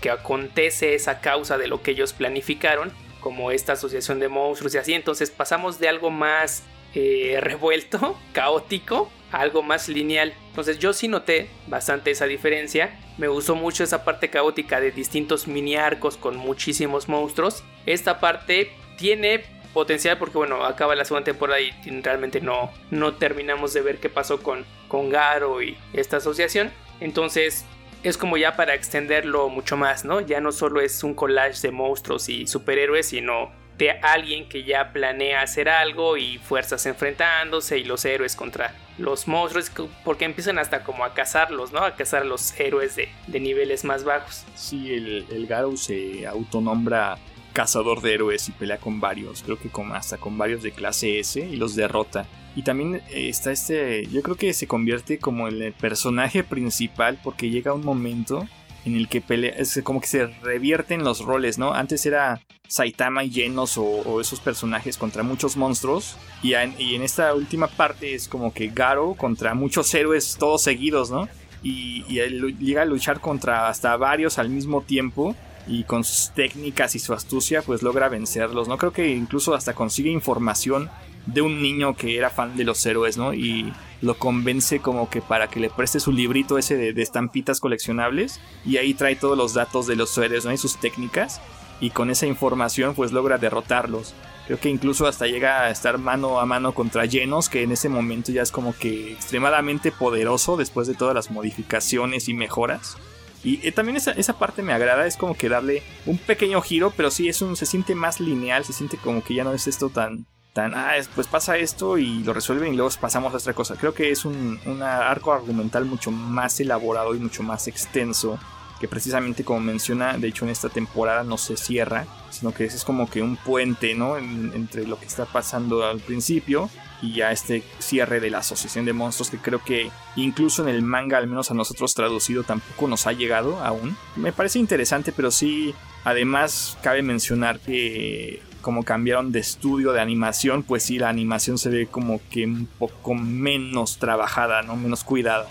que acontece es a causa de lo que ellos planificaron, como esta asociación de monstruos y así. Entonces pasamos de algo más eh, revuelto, <laughs> caótico, algo más lineal. Entonces yo sí noté bastante esa diferencia. Me gustó mucho esa parte caótica de distintos mini arcos con muchísimos monstruos. Esta parte tiene potencial porque bueno, acaba la segunda temporada y realmente no, no terminamos de ver qué pasó con, con Garo y esta asociación. Entonces es como ya para extenderlo mucho más, ¿no? Ya no solo es un collage de monstruos y superhéroes, sino de alguien que ya planea hacer algo y fuerzas enfrentándose y los héroes contra los monstruos, porque empiezan hasta como a cazarlos, ¿no? A cazar a los héroes de, de niveles más bajos. Sí, el, el Garo se autonombra cazador de héroes y pelea con varios, creo que con, hasta con varios de clase S y los derrota. Y también eh, está este, yo creo que se convierte como el personaje principal porque llega un momento en el que pelea, es como que se revierten los roles, ¿no? Antes era Saitama y Genos o, esos personajes contra muchos monstruos y en, y en, esta última parte es como que Garo contra muchos héroes todos seguidos, ¿no? Y, y él llega a luchar contra hasta varios al mismo tiempo y con sus técnicas y su astucia pues logra vencerlos, ¿no? Creo que incluso hasta consigue información de un niño que era fan de los héroes, ¿no? Y lo convence como que para que le preste su librito ese de, estampitas coleccionables y ahí trae todos los datos de los héroes, ¿no? Y sus técnicas y con esa información pues logra derrotarlos. Creo que incluso hasta llega a estar mano a mano contra Llenos, que en ese momento ya es como que extremadamente poderoso después de todas las modificaciones y mejoras. Y eh, también esa, esa, parte me agrada, es como que darle un pequeño giro, pero sí es un, se siente más lineal, se siente como que ya no es esto tan, ah, pues pasa esto y lo resuelven y luego pasamos a otra cosa. Creo que es un, un arco argumental mucho más elaborado y mucho más extenso que precisamente como menciona, de hecho en esta temporada no se cierra, sino que es como que un puente, ¿no? entre lo que está pasando al principio y ya este cierre de la asociación de monstruos que creo que incluso en el manga, al menos a nosotros traducido, tampoco nos ha llegado aún. Me parece interesante, pero sí, además cabe mencionar que como cambiaron de estudio de animación, pues sí, la animación se ve como que un poco menos trabajada, ¿no? Menos cuidada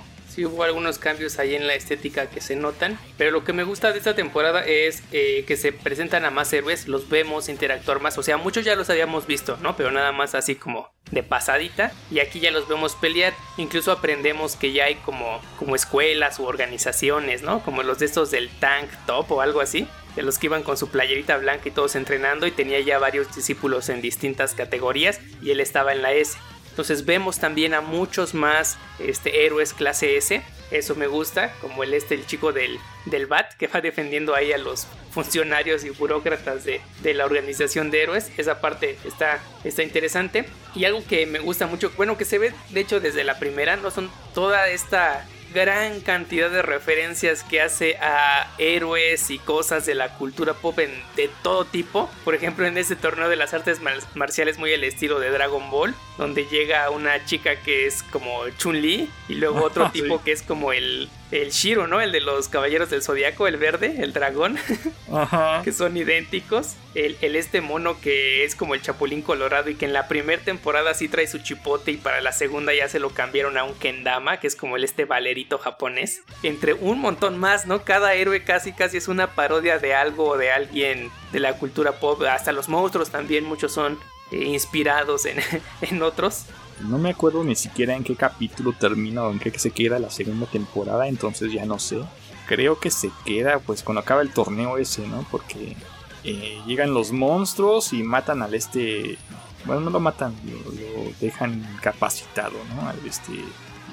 hubo algunos cambios ahí en la estética que se notan, pero lo que me gusta de esta temporada es eh, que se presentan a más héroes, los vemos interactuar más, o sea, muchos ya los habíamos visto, ¿no? Pero nada más así como de pasadita y aquí ya los vemos pelear, incluso aprendemos que ya hay como, como escuelas u organizaciones, ¿no? Como los de estos del tank top o algo así, de los que iban con su playerita blanca y todos entrenando y tenía ya varios discípulos en distintas categorías y él estaba en la S. Entonces vemos también a muchos más este, héroes clase S. Eso me gusta, como el este, el chico del, del BAT, que va defendiendo ahí a los funcionarios y burócratas de, de, la organización de héroes. Esa parte está, está interesante. Y algo que me gusta mucho, bueno, que se ve de hecho desde la primera, no son toda esta gran cantidad de referencias que hace a héroes y cosas de la cultura pop de todo tipo. Por ejemplo, en este torneo de las artes marciales muy el estilo de Dragon Ball, donde llega una chica que es como Chun-Li y luego otro <laughs> tipo que es como el el Shiro, ¿no? El de los Caballeros del Zodiaco, el verde, el dragón, <laughs> Ajá. que son idénticos. El, el este mono que es como el Chapulín Colorado y que en la primera temporada sí trae su chipote y para la segunda ya se lo cambiaron a un Kendama, que es como el este valerito japonés. Entre un montón más, ¿no? Cada héroe casi casi es una parodia de algo o de alguien de la cultura pop. Hasta los monstruos también, muchos son eh, inspirados en, <laughs> en otros. No me acuerdo ni siquiera en qué capítulo termina o en qué se queda la segunda temporada, entonces ya no sé. Creo que se queda pues cuando acaba el torneo ese, ¿no? Porque eh, llegan los monstruos y matan al este... Bueno, no lo matan, lo, lo dejan incapacitado, ¿no? Al este...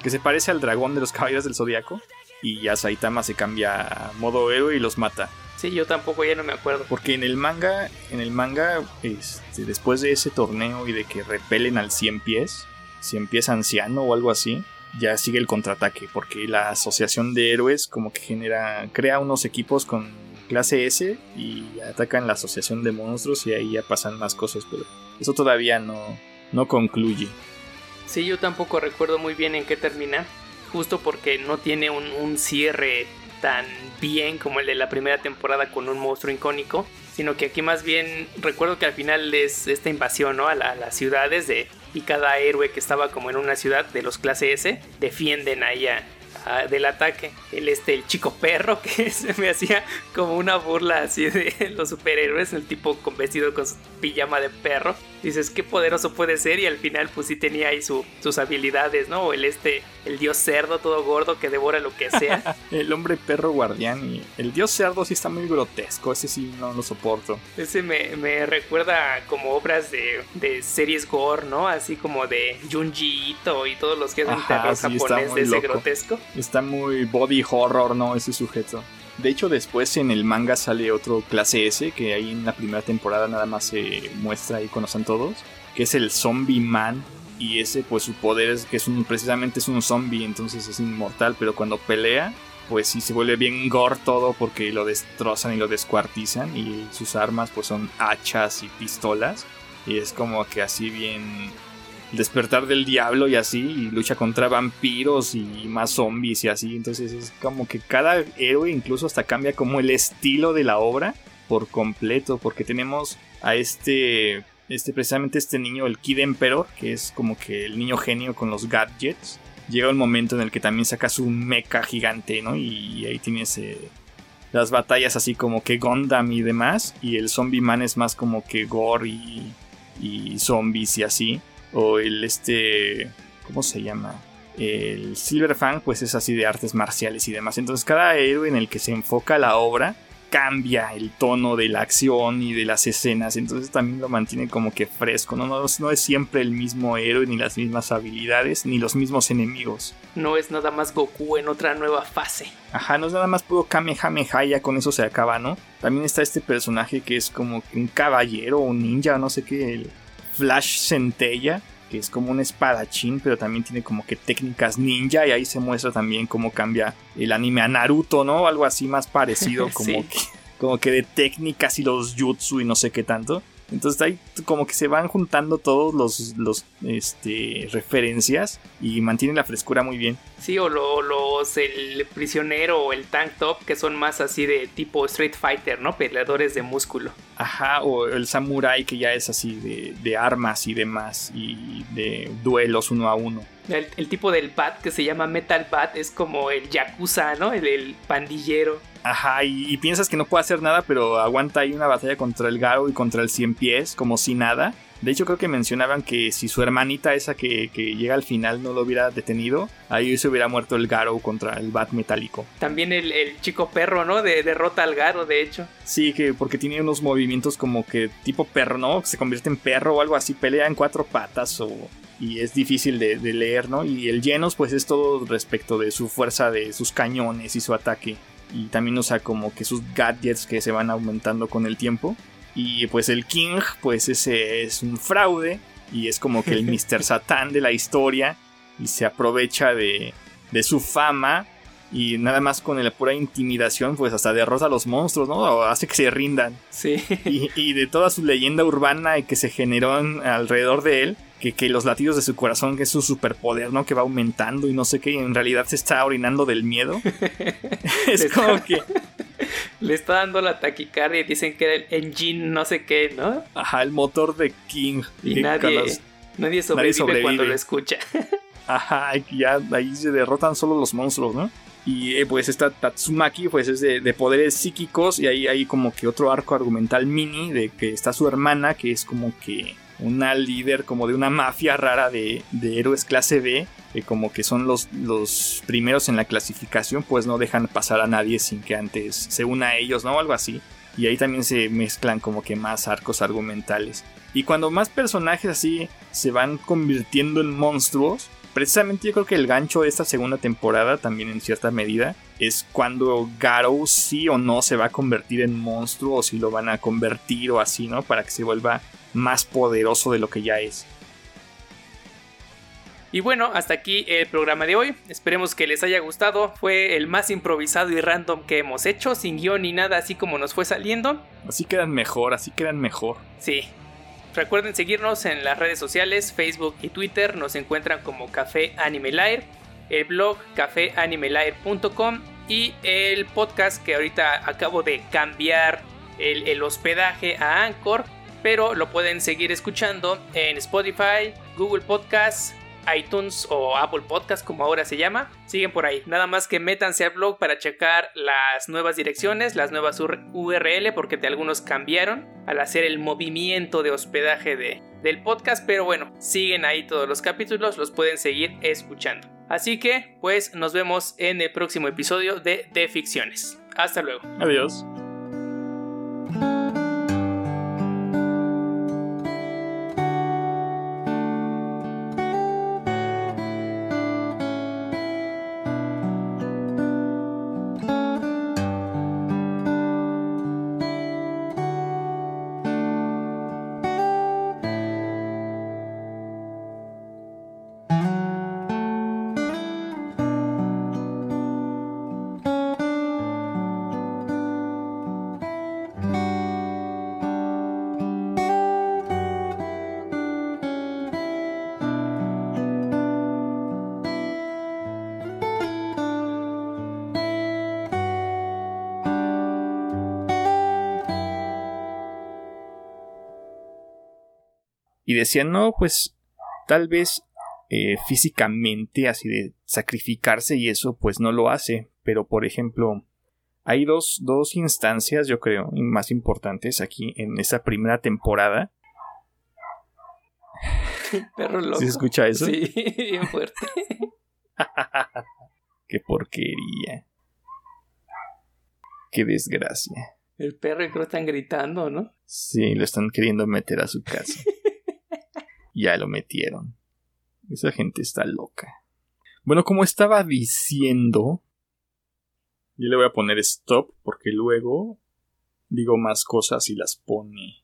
Que se parece al dragón de los caballeros del zodiaco. Y ya Saitama se cambia a modo héroe y los mata. Sí, yo tampoco ya no me acuerdo. Porque en el manga, en el manga, este, después de ese torneo y de que repelen al 100 pies, 100 pies anciano o algo así, ya sigue el contraataque. Porque la asociación de héroes como que genera, crea unos equipos con clase S y atacan la asociación de monstruos y ahí ya pasan más cosas. Pero eso todavía no, no concluye. Sí, yo tampoco recuerdo muy bien en qué termina. Justo porque no tiene un, un cierre tan bien como el de la primera temporada con un monstruo icónico, sino que aquí más bien recuerdo que al final es esta invasión ¿no? a, la- a las ciudades de, y cada héroe que estaba como en una ciudad de los clase S defienden ahí a- del ataque. El este el chico perro <laughs> que se me hacía como una burla así de los superhéroes, el tipo con vestido con su pijama de perro. Dices qué poderoso puede ser y al final pues sí tenía ahí su- sus habilidades, ¿no? O el este el dios cerdo todo gordo que devora lo que sea. <laughs> El hombre perro guardián y el dios cerdo sí está muy grotesco, ese sí no lo soporto. Ese me, me recuerda como obras de, de series gore, ¿no? Así como de Junji Ito y todos los que hacen terror japonés de ese loco. grotesco. Está muy body horror, ¿no? Ese sujeto. De hecho, después en el manga sale otro clase S, que ahí en la primera temporada nada más se muestra ahí conocen todos, que es el Zombie Man. Y ese, pues su poder es que es un, precisamente es un zombie, entonces es inmortal, pero cuando pelea, pues sí se vuelve bien gore todo porque lo destrozan y lo descuartizan. Y sus armas, pues son hachas y pistolas. Y es como que así bien despertar del diablo y así, y lucha contra vampiros y más zombies y así. Entonces es como que cada héroe incluso hasta cambia como el estilo de la obra por completo, porque tenemos a este, este precisamente este niño, el Kid Emperor, que es como que el niño genio con los gadgets. Llega un momento en el que también saca su mecha gigante, ¿no? Y ahí tienes las batallas así como que Gundam y demás. Y el Zombie Man es más como que gore y, y zombies y así o el este ¿cómo se llama? El Silver Fang pues es así de artes marciales y demás. Entonces cada héroe en el que se enfoca la obra cambia el tono de la acción y de las escenas, entonces también lo mantiene como que fresco, no, no, no es siempre el mismo héroe ni las mismas habilidades ni los mismos enemigos. No es nada más Goku en otra nueva fase. Ajá, no es nada más puro Kamehameha, ya con eso se acaba, ¿no? También está este personaje que es como un caballero o un ninja, no sé qué, el Flash Centella, que es como un espadachín, pero también tiene como que técnicas ninja y ahí se muestra también cómo cambia el anime a Naruto, ¿no? Algo así más parecido, <laughs> como, Sí. que, como que de técnicas y los jutsu y no sé qué tanto. Entonces ahí como que se van juntando todos los, los este, referencias y mantiene la frescura muy bien. Sí, o lo- los el prisionero o el tank top que son más así de tipo Street Fighter, ¿no? Peleadores de músculo. Ajá, o el samurai que ya es así de, de armas y demás y de duelos uno a uno. El, el tipo del bat que se llama Metal Bat es como el Yakuza, ¿no? El, el pandillero. Ajá, y, y piensas que no puede hacer nada, pero aguanta ahí una batalla contra el Garo y contra el Cien Pies, como si nada. De hecho, creo que mencionaban que si su hermanita, esa que, que llega al final, no lo hubiera detenido, ahí se hubiera muerto el Garo contra el Bat metálico. También el, el chico perro, ¿no? De, derrota al Garo, de hecho. Sí, que porque tiene unos movimientos como que tipo perro, ¿no? Se convierte en perro o algo así, pelea en cuatro patas o... Y es difícil de, de leer, ¿no? Y el Genos pues es todo respecto de su fuerza, de sus cañones y su ataque. Y también usa como que sus gadgets que se van aumentando con el tiempo. Y pues el King pues ese es un fraude y es como que el <laughs> Mr. Satán de la historia y se aprovecha de, de su fama y nada más con la pura intimidación, pues hasta derrota a los monstruos, ¿no? O hace que se rindan. Sí. Y, de toda su leyenda urbana que se generó alrededor de él, que, que, los latidos de su corazón, que es su superpoder, ¿no? Que va aumentando y no sé qué, y en realidad se está orinando del miedo. <laughs> es como que. <laughs> Le está dando la taquicardia y dicen que era el engine no sé qué, ¿no? Ajá, el motor de King. Y nadie, nadie, sobrevive cuando lo escucha. <laughs> Ajá, ya ahí se derrotan solo los monstruos, ¿no? Y eh, pues esta Tatsumaki pues es de, poderes psíquicos y ahí hay como que otro arco argumental mini de que está su hermana que es como que una líder como de una mafia rara de, héroes clase B que como que son los, los primeros en la clasificación pues no dejan pasar a nadie sin que antes se una a ellos, ¿no? Algo así. Y ahí también se mezclan como que más arcos argumentales. Y cuando más personajes así se van convirtiendo en monstruos, precisamente yo creo que el gancho de esta segunda temporada, también en cierta medida, es cuando Garou sí o no se va a convertir en monstruo o si lo van a convertir o así, ¿no? Para que se vuelva más poderoso de lo que ya es. Y bueno, hasta aquí el programa de hoy. Esperemos que les haya gustado. Fue el más improvisado y random que hemos hecho, sin guion ni nada, así como nos fue saliendo. Así quedan mejor, así quedan mejor. Sí, Recuerden seguirnos en las redes sociales, Facebook y Twitter. Nos encuentran como Café Anime el blog cafeanimelair.com y el podcast que ahorita acabo de cambiar el, el hospedaje a Anchor, pero lo pueden seguir escuchando en Spotify, Google Podcasts, iTunes o Apple Podcast como ahora se llama. Siguen por ahí. Nada más que métanse al blog para checar las nuevas direcciones, las nuevas URL porque de algunos cambiaron al hacer el movimiento de hospedaje de, del podcast. Pero bueno, siguen ahí todos los capítulos, los pueden seguir escuchando. Así que, pues nos vemos en el próximo episodio de De Ficciones. Hasta luego. Adiós. Decían, no, pues tal vez eh, físicamente, así de sacrificarse y eso, pues no lo hace. Pero, por ejemplo, hay dos, dos instancias, yo creo, más importantes aquí en esta primera temporada. <laughs> Perro loco. ¿Sí se escucha eso? Sí, <laughs> bien fuerte. <laughs> Qué porquería. Qué desgracia. El perro y creo están gritando, ¿no? Sí, lo están queriendo meter a su casa. Ya lo metieron. Esa gente está loca. Bueno, como estaba diciendo, yo le voy a poner stop porque luego digo más cosas y las pone